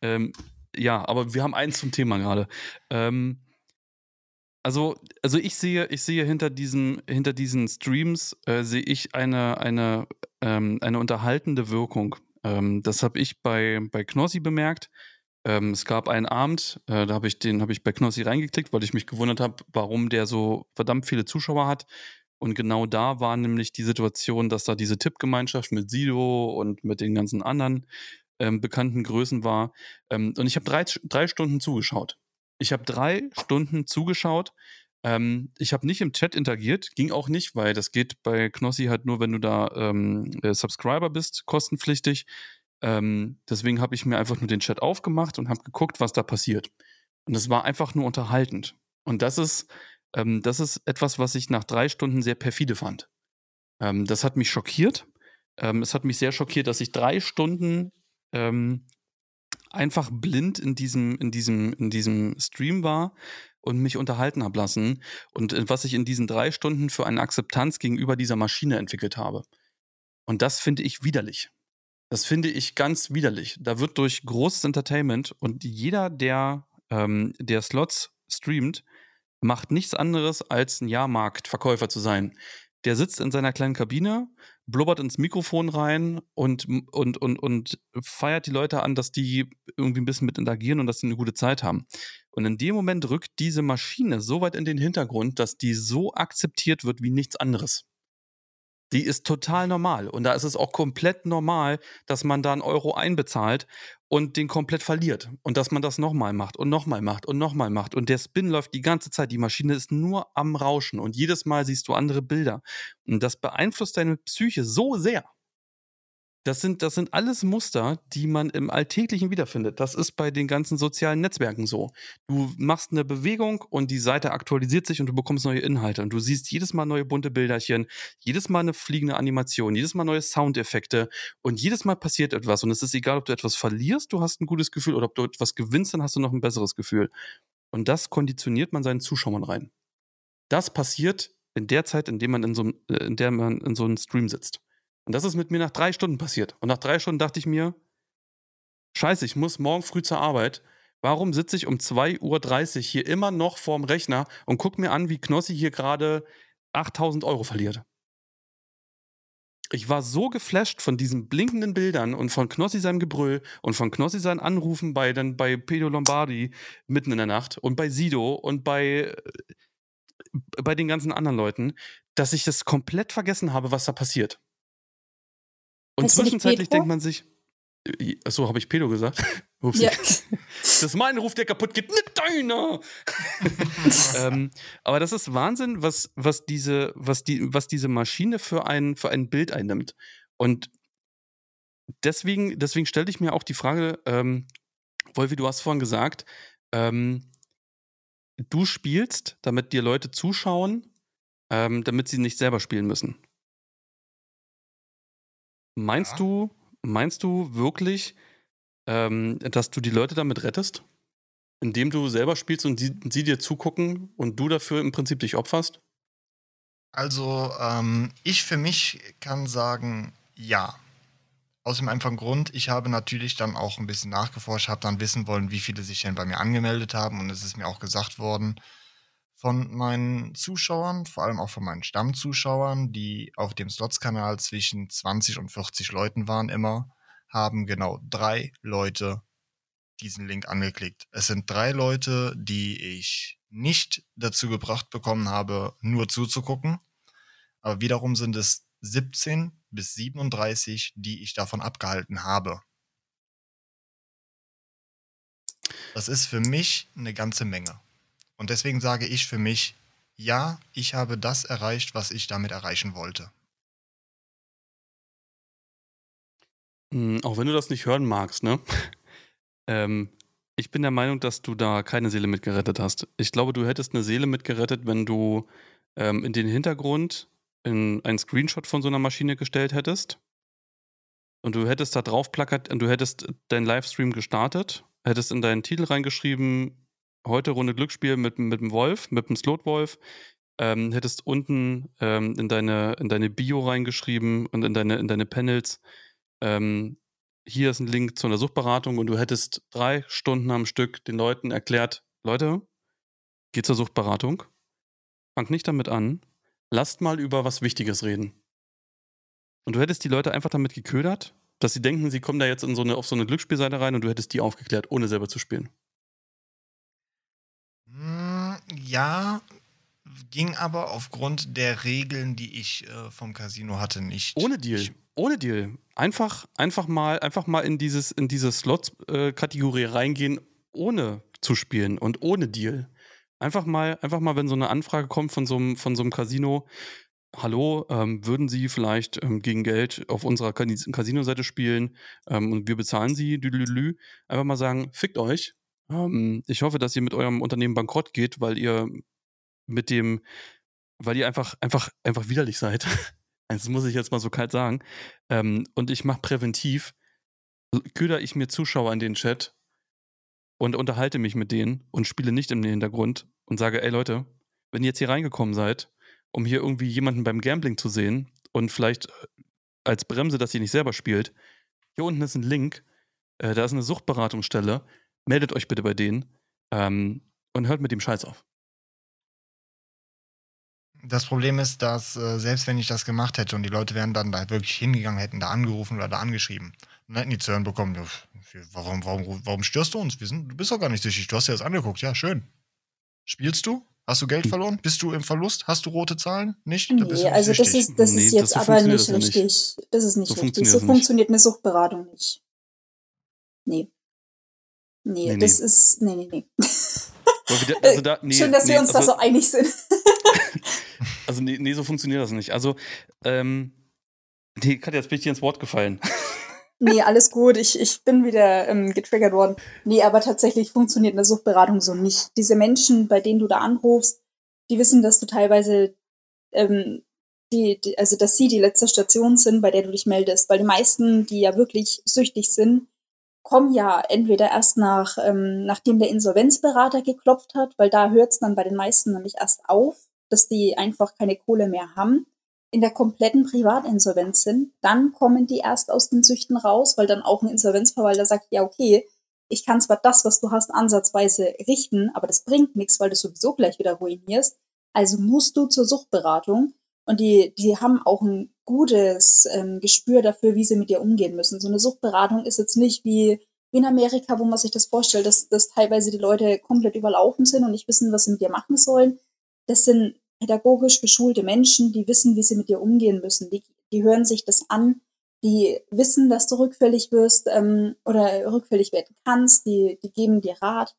Speaker 1: Ähm, ja, aber wir haben eins zum Thema gerade. Ähm, also, also ich sehe, ich sehe hinter diesen, hinter diesen Streams äh, sehe ich eine, eine, ähm, eine unterhaltende Wirkung. Ähm, das habe ich bei, bei Knossi bemerkt. Ähm, es gab einen Abend, äh, da habe ich den, habe ich bei Knossi reingeklickt, weil ich mich gewundert habe, warum der so verdammt viele Zuschauer hat. Und genau da war nämlich die Situation, dass da diese Tippgemeinschaft mit Sido und mit den ganzen anderen ähm, bekannten Größen war. Ähm, und ich habe drei, drei Stunden zugeschaut. Ich habe drei Stunden zugeschaut. Ähm, ich habe nicht im Chat interagiert, ging auch nicht, weil das geht bei Knossi halt nur, wenn du da ähm, äh, Subscriber bist, kostenpflichtig. Ähm, deswegen habe ich mir einfach nur den Chat aufgemacht und habe geguckt, was da passiert. Und es war einfach nur unterhaltend. Und das ist, ähm, das ist etwas, was ich nach drei Stunden sehr perfide fand. Ähm, das hat mich schockiert. Ähm, es hat mich sehr schockiert, dass ich drei Stunden einfach blind in diesem, in diesem, in diesem Stream war und mich unterhalten habe lassen und äh, was ich in diesen drei Stunden für eine Akzeptanz gegenüber dieser Maschine entwickelt habe. Und das finde ich widerlich. Das finde ich ganz widerlich. Da wird durch großes Entertainment und jeder, der, ähm, der Slots streamt, macht nichts anderes, als ein Jahrmarktverkäufer zu sein. Der sitzt in seiner kleinen Kabine, blubbert ins Mikrofon rein und, und, und, und feiert die Leute an, dass die irgendwie ein bisschen mit interagieren und dass sie eine gute Zeit haben. Und in dem Moment rückt diese Maschine so weit in den Hintergrund, dass die so akzeptiert wird wie nichts anderes. Die ist total normal. Und da ist es auch komplett normal, dass man da einen Euro einbezahlt und den komplett verliert. Und dass man das nochmal macht und nochmal macht und nochmal macht. Und der Spin läuft die ganze Zeit. Die Maschine ist nur am Rauschen. Und jedes Mal siehst du andere Bilder. Und das beeinflusst deine Psyche so sehr, das sind, das sind alles Muster, die man im Alltäglichen wiederfindet. Das ist bei den ganzen sozialen Netzwerken so. Du machst eine Bewegung und die Seite aktualisiert sich und du bekommst neue Inhalte. Und du siehst jedes Mal neue bunte Bilderchen, jedes Mal eine fliegende Animation, jedes Mal neue Soundeffekte und jedes Mal passiert etwas. Und es ist egal, ob du etwas verlierst, du hast ein gutes Gefühl, oder ob du etwas gewinnst, dann hast du noch ein besseres Gefühl. Und das konditioniert man seinen Zuschauern rein. Das passiert in der Zeit, in, dem man in, so, äh, in der man in so einem Stream sitzt. Und das ist mit mir nach drei Stunden passiert. Und nach drei Stunden dachte ich mir, scheiße, ich muss morgen früh zur Arbeit. Warum sitze ich um 2.30 Uhr hier immer noch vorm Rechner und gucke mir an, wie Knossi hier gerade 8000 Euro verliert? Ich war so geflasht von diesen blinkenden Bildern und von Knossi seinem Gebrüll und von Knossi seinen Anrufen bei, dann bei Pedro Lombardi mitten in der Nacht und bei Sido und bei, äh, bei den ganzen anderen Leuten, dass ich das komplett vergessen habe, was da passiert. Und weißt zwischenzeitlich denkt man sich, äh, so habe ich Pedo gesagt. Upsi. Ja. Das ist mein Ruf, der kaputt geht, nicht deiner. ähm, aber das ist Wahnsinn, was, was, diese, was, die, was diese Maschine für ein, für ein Bild einnimmt. Und deswegen, deswegen stellte ich mir auch die Frage, ähm, Wolfi, du hast vorhin gesagt, ähm, du spielst, damit dir Leute zuschauen, ähm, damit sie nicht selber spielen müssen. Meinst ja. du, meinst du wirklich, ähm, dass du die Leute damit rettest? Indem du selber spielst und sie, sie dir zugucken und du dafür im Prinzip dich opferst?
Speaker 3: Also, ähm, ich für mich kann sagen, ja. Aus dem einfachen Grund, ich habe natürlich dann auch ein bisschen nachgeforscht, habe dann wissen wollen, wie viele sich denn bei mir angemeldet haben und es ist mir auch gesagt worden, von meinen Zuschauern, vor allem auch von meinen Stammzuschauern, die auf dem Slots-Kanal zwischen 20 und 40 Leuten waren immer, haben genau drei Leute diesen Link angeklickt. Es sind drei Leute, die ich nicht dazu gebracht bekommen habe, nur zuzugucken. Aber wiederum sind es 17 bis 37, die ich davon abgehalten habe. Das ist für mich eine ganze Menge. Und deswegen sage ich für mich, ja, ich habe das erreicht, was ich damit erreichen wollte.
Speaker 1: Hm, auch wenn du das nicht hören magst, ne? ähm, ich bin der Meinung, dass du da keine Seele mitgerettet hast. Ich glaube, du hättest eine Seele mitgerettet, wenn du ähm, in den Hintergrund in einen Screenshot von so einer Maschine gestellt hättest. Und du hättest da drauf plakat, du hättest deinen Livestream gestartet, hättest in deinen Titel reingeschrieben, heute Runde Glücksspiel mit, mit dem Wolf, mit dem Slotwolf. Ähm, hättest unten ähm, in, deine, in deine Bio reingeschrieben und in deine, in deine Panels, ähm, hier ist ein Link zu einer Suchtberatung und du hättest drei Stunden am Stück den Leuten erklärt, Leute, geht zur Suchtberatung, fangt nicht damit an, lasst mal über was Wichtiges reden. Und du hättest die Leute einfach damit geködert, dass sie denken, sie kommen da jetzt in so eine, auf so eine Glücksspielseite rein und du hättest die aufgeklärt, ohne selber zu spielen.
Speaker 3: Ja, ging aber aufgrund der Regeln, die ich äh, vom Casino hatte, nicht.
Speaker 1: Ohne Deal. Ohne Deal. Einfach, einfach mal, einfach mal in dieses, in diese Slots-Kategorie äh, reingehen, ohne zu spielen und ohne Deal. Einfach mal, einfach mal, wenn so eine Anfrage kommt von so einem, von so einem Casino, hallo, ähm, würden Sie vielleicht ähm, gegen Geld auf unserer Casino-Seite spielen ähm, und wir bezahlen Sie, düdelülü, einfach mal sagen, fickt euch, ähm, ich hoffe, dass ihr mit eurem Unternehmen bankrott geht, weil ihr mit dem, weil ihr einfach, einfach, einfach widerlich seid. Das muss ich jetzt mal so kalt sagen. Ähm, und ich mache präventiv, köder ich mir Zuschauer in den Chat und unterhalte mich mit denen und spiele nicht im Hintergrund und sage, ey Leute, wenn ihr jetzt hier reingekommen seid, um hier irgendwie jemanden beim Gambling zu sehen und vielleicht äh, als Bremse, dass ihr nicht selber spielt, hier unten ist ein Link, äh, da ist eine Suchtberatungsstelle, meldet euch bitte bei denen ähm, und hört mit dem Scheiß auf.
Speaker 3: Das Problem ist, dass äh, selbst wenn ich das gemacht hätte und die Leute wären dann da wirklich hingegangen, hätten da angerufen oder da angeschrieben, dann hätten die zu hören bekommen, warum, warum, warum störst du uns? Wir sind, du bist doch gar nicht süchtig, du hast dir das angeguckt. Ja, schön. Spielst du? Hast du Geld hm. verloren? Bist du im Verlust? Hast du rote Zahlen? Nicht?
Speaker 2: Nee, nicht also das ist, das nee, ist jetzt das aber nicht richtig. Nicht. Das ist nicht so richtig. So funktioniert eine Suchtberatung nicht. Nee. Nee, nee das nee. ist. Nee, nee, nee. Also da, nee Schön, dass wir uns also, da so einig sind.
Speaker 1: also, nee, nee, so funktioniert das nicht. Also, ähm, nee, Katja, jetzt bin ich dir ins Wort gefallen.
Speaker 2: Nee, alles gut. Ich, ich bin wieder ähm, getriggert worden. Nee, aber tatsächlich funktioniert eine Suchtberatung so nicht. Diese Menschen, bei denen du da anrufst, die wissen, dass du teilweise, ähm, die, die, also dass sie die letzte Station sind, bei der du dich meldest. Weil die meisten, die ja wirklich süchtig sind, kommen ja entweder erst nach, ähm, nachdem der Insolvenzberater geklopft hat, weil da hört es dann bei den meisten nämlich erst auf, dass die einfach keine Kohle mehr haben in der kompletten Privatinsolvenz sind, dann kommen die erst aus den Süchten raus, weil dann auch ein Insolvenzverwalter sagt, ja, okay, ich kann zwar das, was du hast, ansatzweise richten, aber das bringt nichts, weil du sowieso gleich wieder ruinierst. Also musst du zur Suchtberatung. Und die, die haben auch ein gutes ähm, Gespür dafür, wie sie mit dir umgehen müssen. So eine Suchtberatung ist jetzt nicht wie, wie in Amerika, wo man sich das vorstellt, dass, dass teilweise die Leute komplett überlaufen sind und nicht wissen, was sie mit dir machen sollen. Das sind pädagogisch geschulte Menschen, die wissen, wie sie mit dir umgehen müssen. Die, die hören sich das an, die wissen, dass du rückfällig wirst ähm, oder rückfällig werden kannst, die, die geben dir Rat.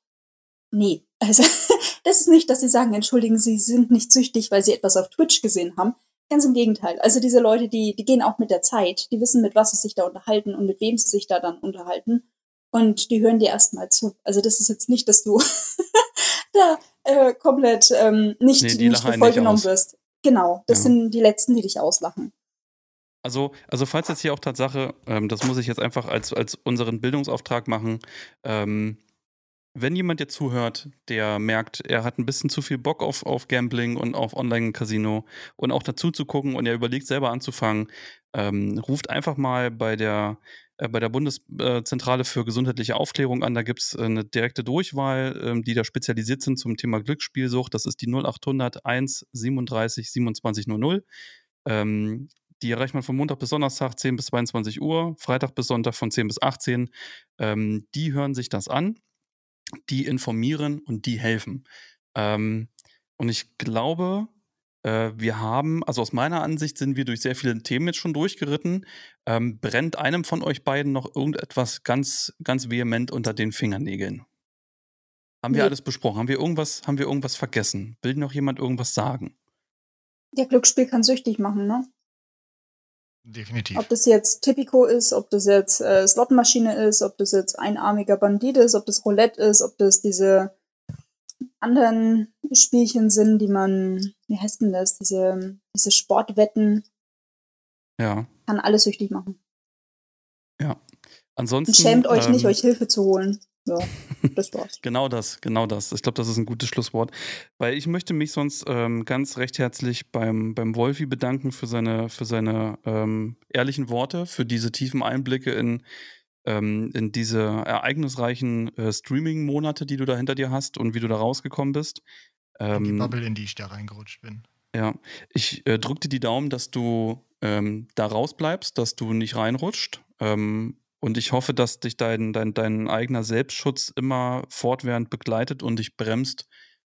Speaker 2: Nee, also das ist nicht, dass sie sagen, entschuldigen Sie, Sie sind nicht süchtig, weil Sie etwas auf Twitch gesehen haben. Ganz im Gegenteil. Also diese Leute, die, die gehen auch mit der Zeit, die wissen, mit was sie sich da unterhalten und mit wem sie sich da dann unterhalten. Und die hören dir erstmal zu. Also das ist jetzt nicht, dass du da äh, komplett ähm, nicht, nee, nicht vollgenommen wirst. Genau, das ja. sind die letzten, die dich auslachen.
Speaker 1: Also, also falls jetzt hier auch Tatsache, ähm, das muss ich jetzt einfach als, als unseren Bildungsauftrag machen, ähm, wenn jemand dir zuhört, der merkt, er hat ein bisschen zu viel Bock auf, auf Gambling und auf Online-Casino und auch dazu zu gucken und er überlegt selber anzufangen, ähm, ruft einfach mal bei der äh, bei der Bundeszentrale für gesundheitliche Aufklärung an. Da gibt es äh, eine direkte Durchwahl, ähm, die da spezialisiert sind zum Thema Glücksspielsucht. Das ist die 0800 1 37 27 00. Ähm, die erreicht man von Montag bis Donnerstag 10 bis 22 Uhr, Freitag bis Sonntag von 10 bis 18. Ähm, die hören sich das an, die informieren und die helfen. Ähm, und ich glaube, äh, wir haben, also aus meiner Ansicht sind wir durch sehr viele Themen jetzt schon durchgeritten. Ähm, brennt einem von euch beiden noch irgendetwas ganz, ganz vehement unter den Fingernägeln? Haben wir nee. alles besprochen? Haben wir irgendwas, haben wir irgendwas vergessen? Will noch jemand irgendwas sagen?
Speaker 2: Ja, Glücksspiel kann süchtig machen, ne?
Speaker 3: Definitiv.
Speaker 2: Ob das jetzt Tipico ist, ob das jetzt äh, Slotmaschine ist, ob das jetzt einarmiger Bandit ist, ob das Roulette ist, ob das diese anderen Spielchen sind, die man, wie heißt denn das, diese, diese Sportwetten.
Speaker 1: Ja.
Speaker 2: Kann alles süchtig machen.
Speaker 1: Ja. Ansonsten.
Speaker 2: Und schämt euch ähm, nicht, euch Hilfe zu holen. Ja, das war's.
Speaker 1: genau das, genau das. Ich glaube, das ist ein gutes Schlusswort. Weil ich möchte mich sonst ähm, ganz recht herzlich beim, beim Wolfi bedanken für seine, für seine ähm, ehrlichen Worte, für diese tiefen Einblicke in ähm, in diese ereignisreichen äh, Streaming-Monate, die du da hinter dir hast und wie du da rausgekommen bist.
Speaker 3: Ähm, die Bubble, in die ich da reingerutscht bin.
Speaker 1: Ja, ich äh, drücke dir die Daumen, dass du ähm, da rausbleibst, dass du nicht reinrutscht. Ähm, und ich hoffe, dass dich dein, dein, dein eigener Selbstschutz immer fortwährend begleitet und dich bremst,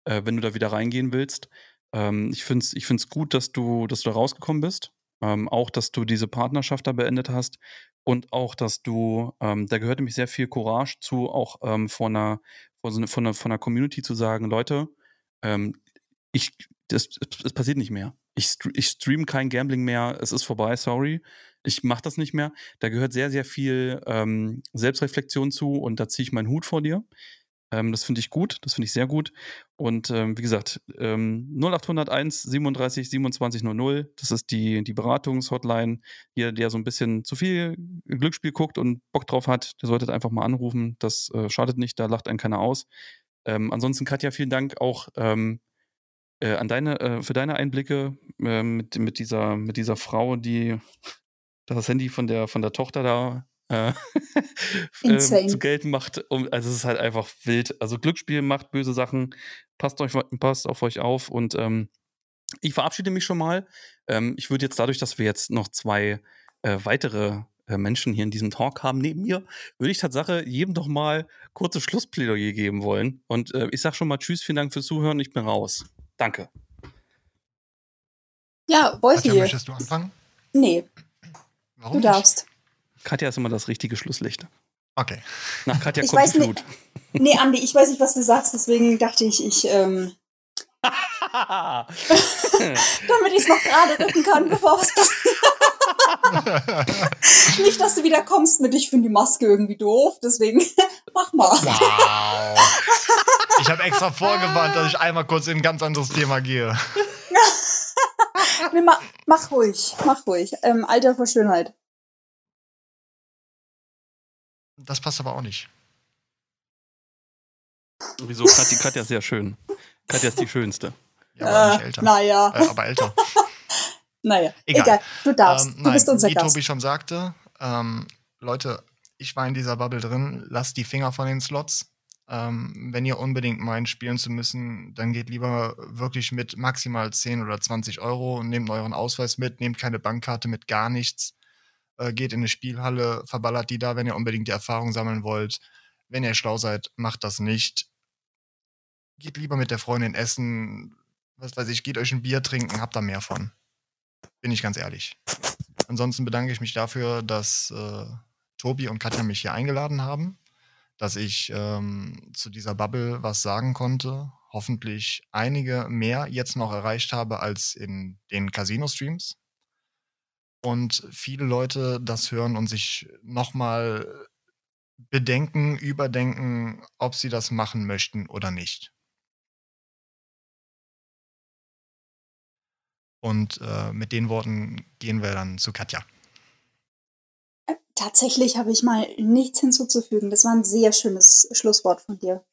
Speaker 1: äh, wenn du da wieder reingehen willst. Ähm, ich finde es ich find's gut, dass du, dass du da rausgekommen bist. Ähm, auch, dass du diese Partnerschaft da beendet hast und auch, dass du, ähm, da gehört nämlich sehr viel Courage zu, auch ähm, von, einer, von, von, einer, von einer Community zu sagen, Leute, ähm, ich, das, das passiert nicht mehr. Ich, ich stream kein Gambling mehr, es ist vorbei, sorry. Ich mache das nicht mehr. Da gehört sehr, sehr viel ähm, Selbstreflexion zu und da ziehe ich meinen Hut vor dir. Ähm, das finde ich gut, das finde ich sehr gut. Und ähm, wie gesagt, ähm, 0801 37 27 00, das ist die, die Beratungshotline. Jeder, der so ein bisschen zu viel Glücksspiel guckt und Bock drauf hat, der sollte einfach mal anrufen. Das äh, schadet nicht, da lacht einen keiner aus. Ähm, ansonsten, Katja, vielen Dank auch ähm, äh, an deine, äh, für deine Einblicke äh, mit, mit, dieser, mit dieser Frau, die das Handy von der, von der Tochter da äh, äh, zu gelten macht. Um, also es ist halt einfach wild. Also Glücksspiel macht böse Sachen. Passt, euch, passt auf euch auf und ähm, ich verabschiede mich schon mal. Ähm, ich würde jetzt dadurch, dass wir jetzt noch zwei äh, weitere äh, Menschen hier in diesem Talk haben neben mir, würde ich Tatsache jedem doch mal kurze Schlussplädoyer geben wollen. Und äh, ich sage schon mal Tschüss, vielen Dank fürs Zuhören, ich bin raus. Danke.
Speaker 2: Ja, Wolfi. Katja,
Speaker 3: möchtest du anfangen?
Speaker 2: Nee. Warum du darfst.
Speaker 1: Katja ist immer das richtige Schlusslicht.
Speaker 3: Okay.
Speaker 1: Nach Katja ich kommt die Flut.
Speaker 2: Nicht, nee, Andi, ich weiß nicht, was du sagst, deswegen dachte ich, ich ähm, Damit ich es noch gerade rücken kann, bevor es Nicht, dass du wieder kommst mit, ich finde die Maske irgendwie doof, deswegen mach mal. Wow.
Speaker 3: Ich habe extra vorgewarnt, dass ich einmal kurz in ein ganz anderes Thema gehe.
Speaker 2: Nee, ma, mach ruhig, mach ruhig. Ähm, Alter vor Schönheit.
Speaker 3: Das passt aber auch nicht.
Speaker 1: Wieso? Katja, Katja ist sehr schön. Katja ist die schönste.
Speaker 3: Ja, aber äh, nicht älter.
Speaker 2: Naja.
Speaker 3: Äh, aber älter.
Speaker 2: naja, egal. egal. Du darfst. Ähm, du bist unser
Speaker 3: wie
Speaker 2: Gast.
Speaker 3: Tobi schon sagte, ähm, Leute, ich war in dieser Bubble drin. Lasst die Finger von den Slots. Ähm, wenn ihr unbedingt meint, spielen zu müssen, dann geht lieber wirklich mit maximal 10 oder 20 Euro. Nehmt euren Ausweis mit, nehmt keine Bankkarte mit, gar nichts. Äh, geht in eine Spielhalle, verballert die da, wenn ihr unbedingt die Erfahrung sammeln wollt. Wenn ihr schlau seid, macht das nicht. Geht lieber mit der Freundin essen, was weiß ich, geht euch ein Bier trinken, habt da mehr von. Bin ich ganz ehrlich. Ansonsten bedanke ich mich dafür, dass äh, Tobi und Katja mich hier eingeladen haben, dass ich ähm, zu dieser Bubble was sagen konnte. Hoffentlich einige mehr jetzt noch erreicht habe als in den Casino-Streams. Und viele Leute das hören und sich nochmal bedenken, überdenken, ob sie das machen möchten oder nicht. Und äh, mit den Worten gehen wir dann zu Katja.
Speaker 2: Tatsächlich habe ich mal nichts hinzuzufügen. Das war ein sehr schönes Schlusswort von dir.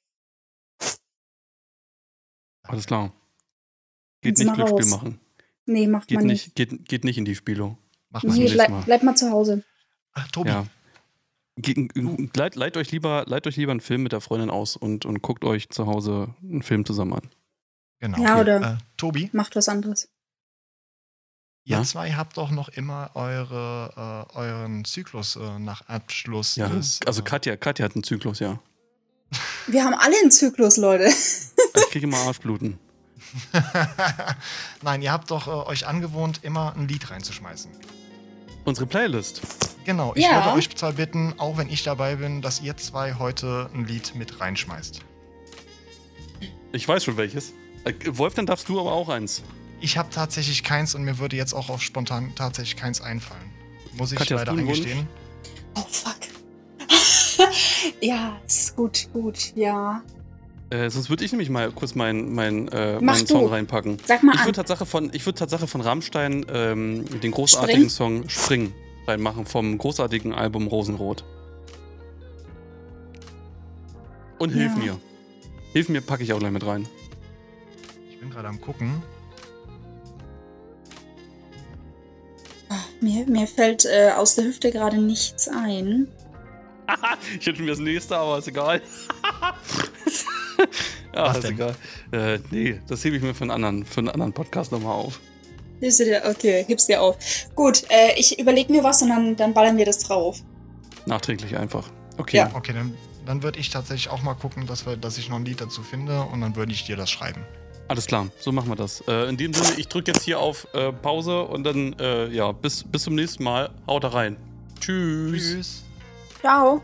Speaker 1: Alles klar. Geht nicht Glücksspiel raus. machen.
Speaker 2: Nee, macht
Speaker 1: geht
Speaker 2: man
Speaker 1: nicht. Geht, geht nicht in die Spielo.
Speaker 2: Mach nee, bleib, mal. bleib mal zu Hause.
Speaker 3: Ach, Tobi. Ja.
Speaker 1: Leiht, leiht, euch lieber, leiht euch lieber einen Film mit der Freundin aus und, und guckt euch zu Hause einen Film zusammen an.
Speaker 2: Genau. Ja, oder
Speaker 3: äh, Tobi.
Speaker 2: Macht was anderes.
Speaker 3: Ihr ja? zwei habt doch noch immer eure, äh, euren Zyklus äh, nach Abschluss.
Speaker 1: Ja,
Speaker 3: des,
Speaker 1: also äh, Katja, Katja hat einen Zyklus, ja.
Speaker 2: Wir haben alle einen Zyklus, Leute.
Speaker 1: ich kriege immer Arschbluten.
Speaker 3: Nein, ihr habt doch äh, euch angewohnt, immer ein Lied reinzuschmeißen.
Speaker 1: Unsere Playlist.
Speaker 3: Genau, ich ja. würde euch zwar bitten, auch wenn ich dabei bin, dass ihr zwei heute ein Lied mit reinschmeißt.
Speaker 1: Ich weiß schon welches. Äh, Wolf, dann darfst du aber auch eins.
Speaker 3: Ich habe tatsächlich keins und mir würde jetzt auch auf spontan tatsächlich keins einfallen. Muss ich Katja, leider eingestehen.
Speaker 2: Oh fuck. ja, ist gut, gut, ja.
Speaker 1: Äh, sonst würde ich nämlich mal kurz meinen mein, äh, meinen Song reinpacken.
Speaker 2: Sag mal
Speaker 1: ich würde Tatsache von Ich würde Tatsache von Rammstein ähm, den großartigen Spring? Song Spring reinmachen vom großartigen Album Rosenrot. Und hilf ja. mir. Hilf mir packe ich auch gleich mit rein.
Speaker 3: Ich bin gerade am gucken.
Speaker 2: Mir, mir fällt äh, aus der Hüfte gerade nichts ein.
Speaker 1: ich hätte mir das nächste, aber ist egal. ja, Was ist denn? egal. Äh, nee, das hebe ich mir für einen anderen, für einen anderen Podcast nochmal auf.
Speaker 2: Okay, gibst dir auf. Gut, äh, ich überlege mir was und dann, dann ballern wir das drauf.
Speaker 1: Nachträglich einfach. Okay.
Speaker 3: Ja. Okay, dann, dann würde ich tatsächlich auch mal gucken, dass, wir, dass ich noch ein Lied dazu finde und dann würde ich dir das schreiben.
Speaker 1: Alles klar, so machen wir das. Äh, in dem Sinne, ich drücke jetzt hier auf äh, Pause und dann, äh, ja, bis, bis zum nächsten Mal. Haut da rein. Tschüss. Tschüss.
Speaker 2: Ciao.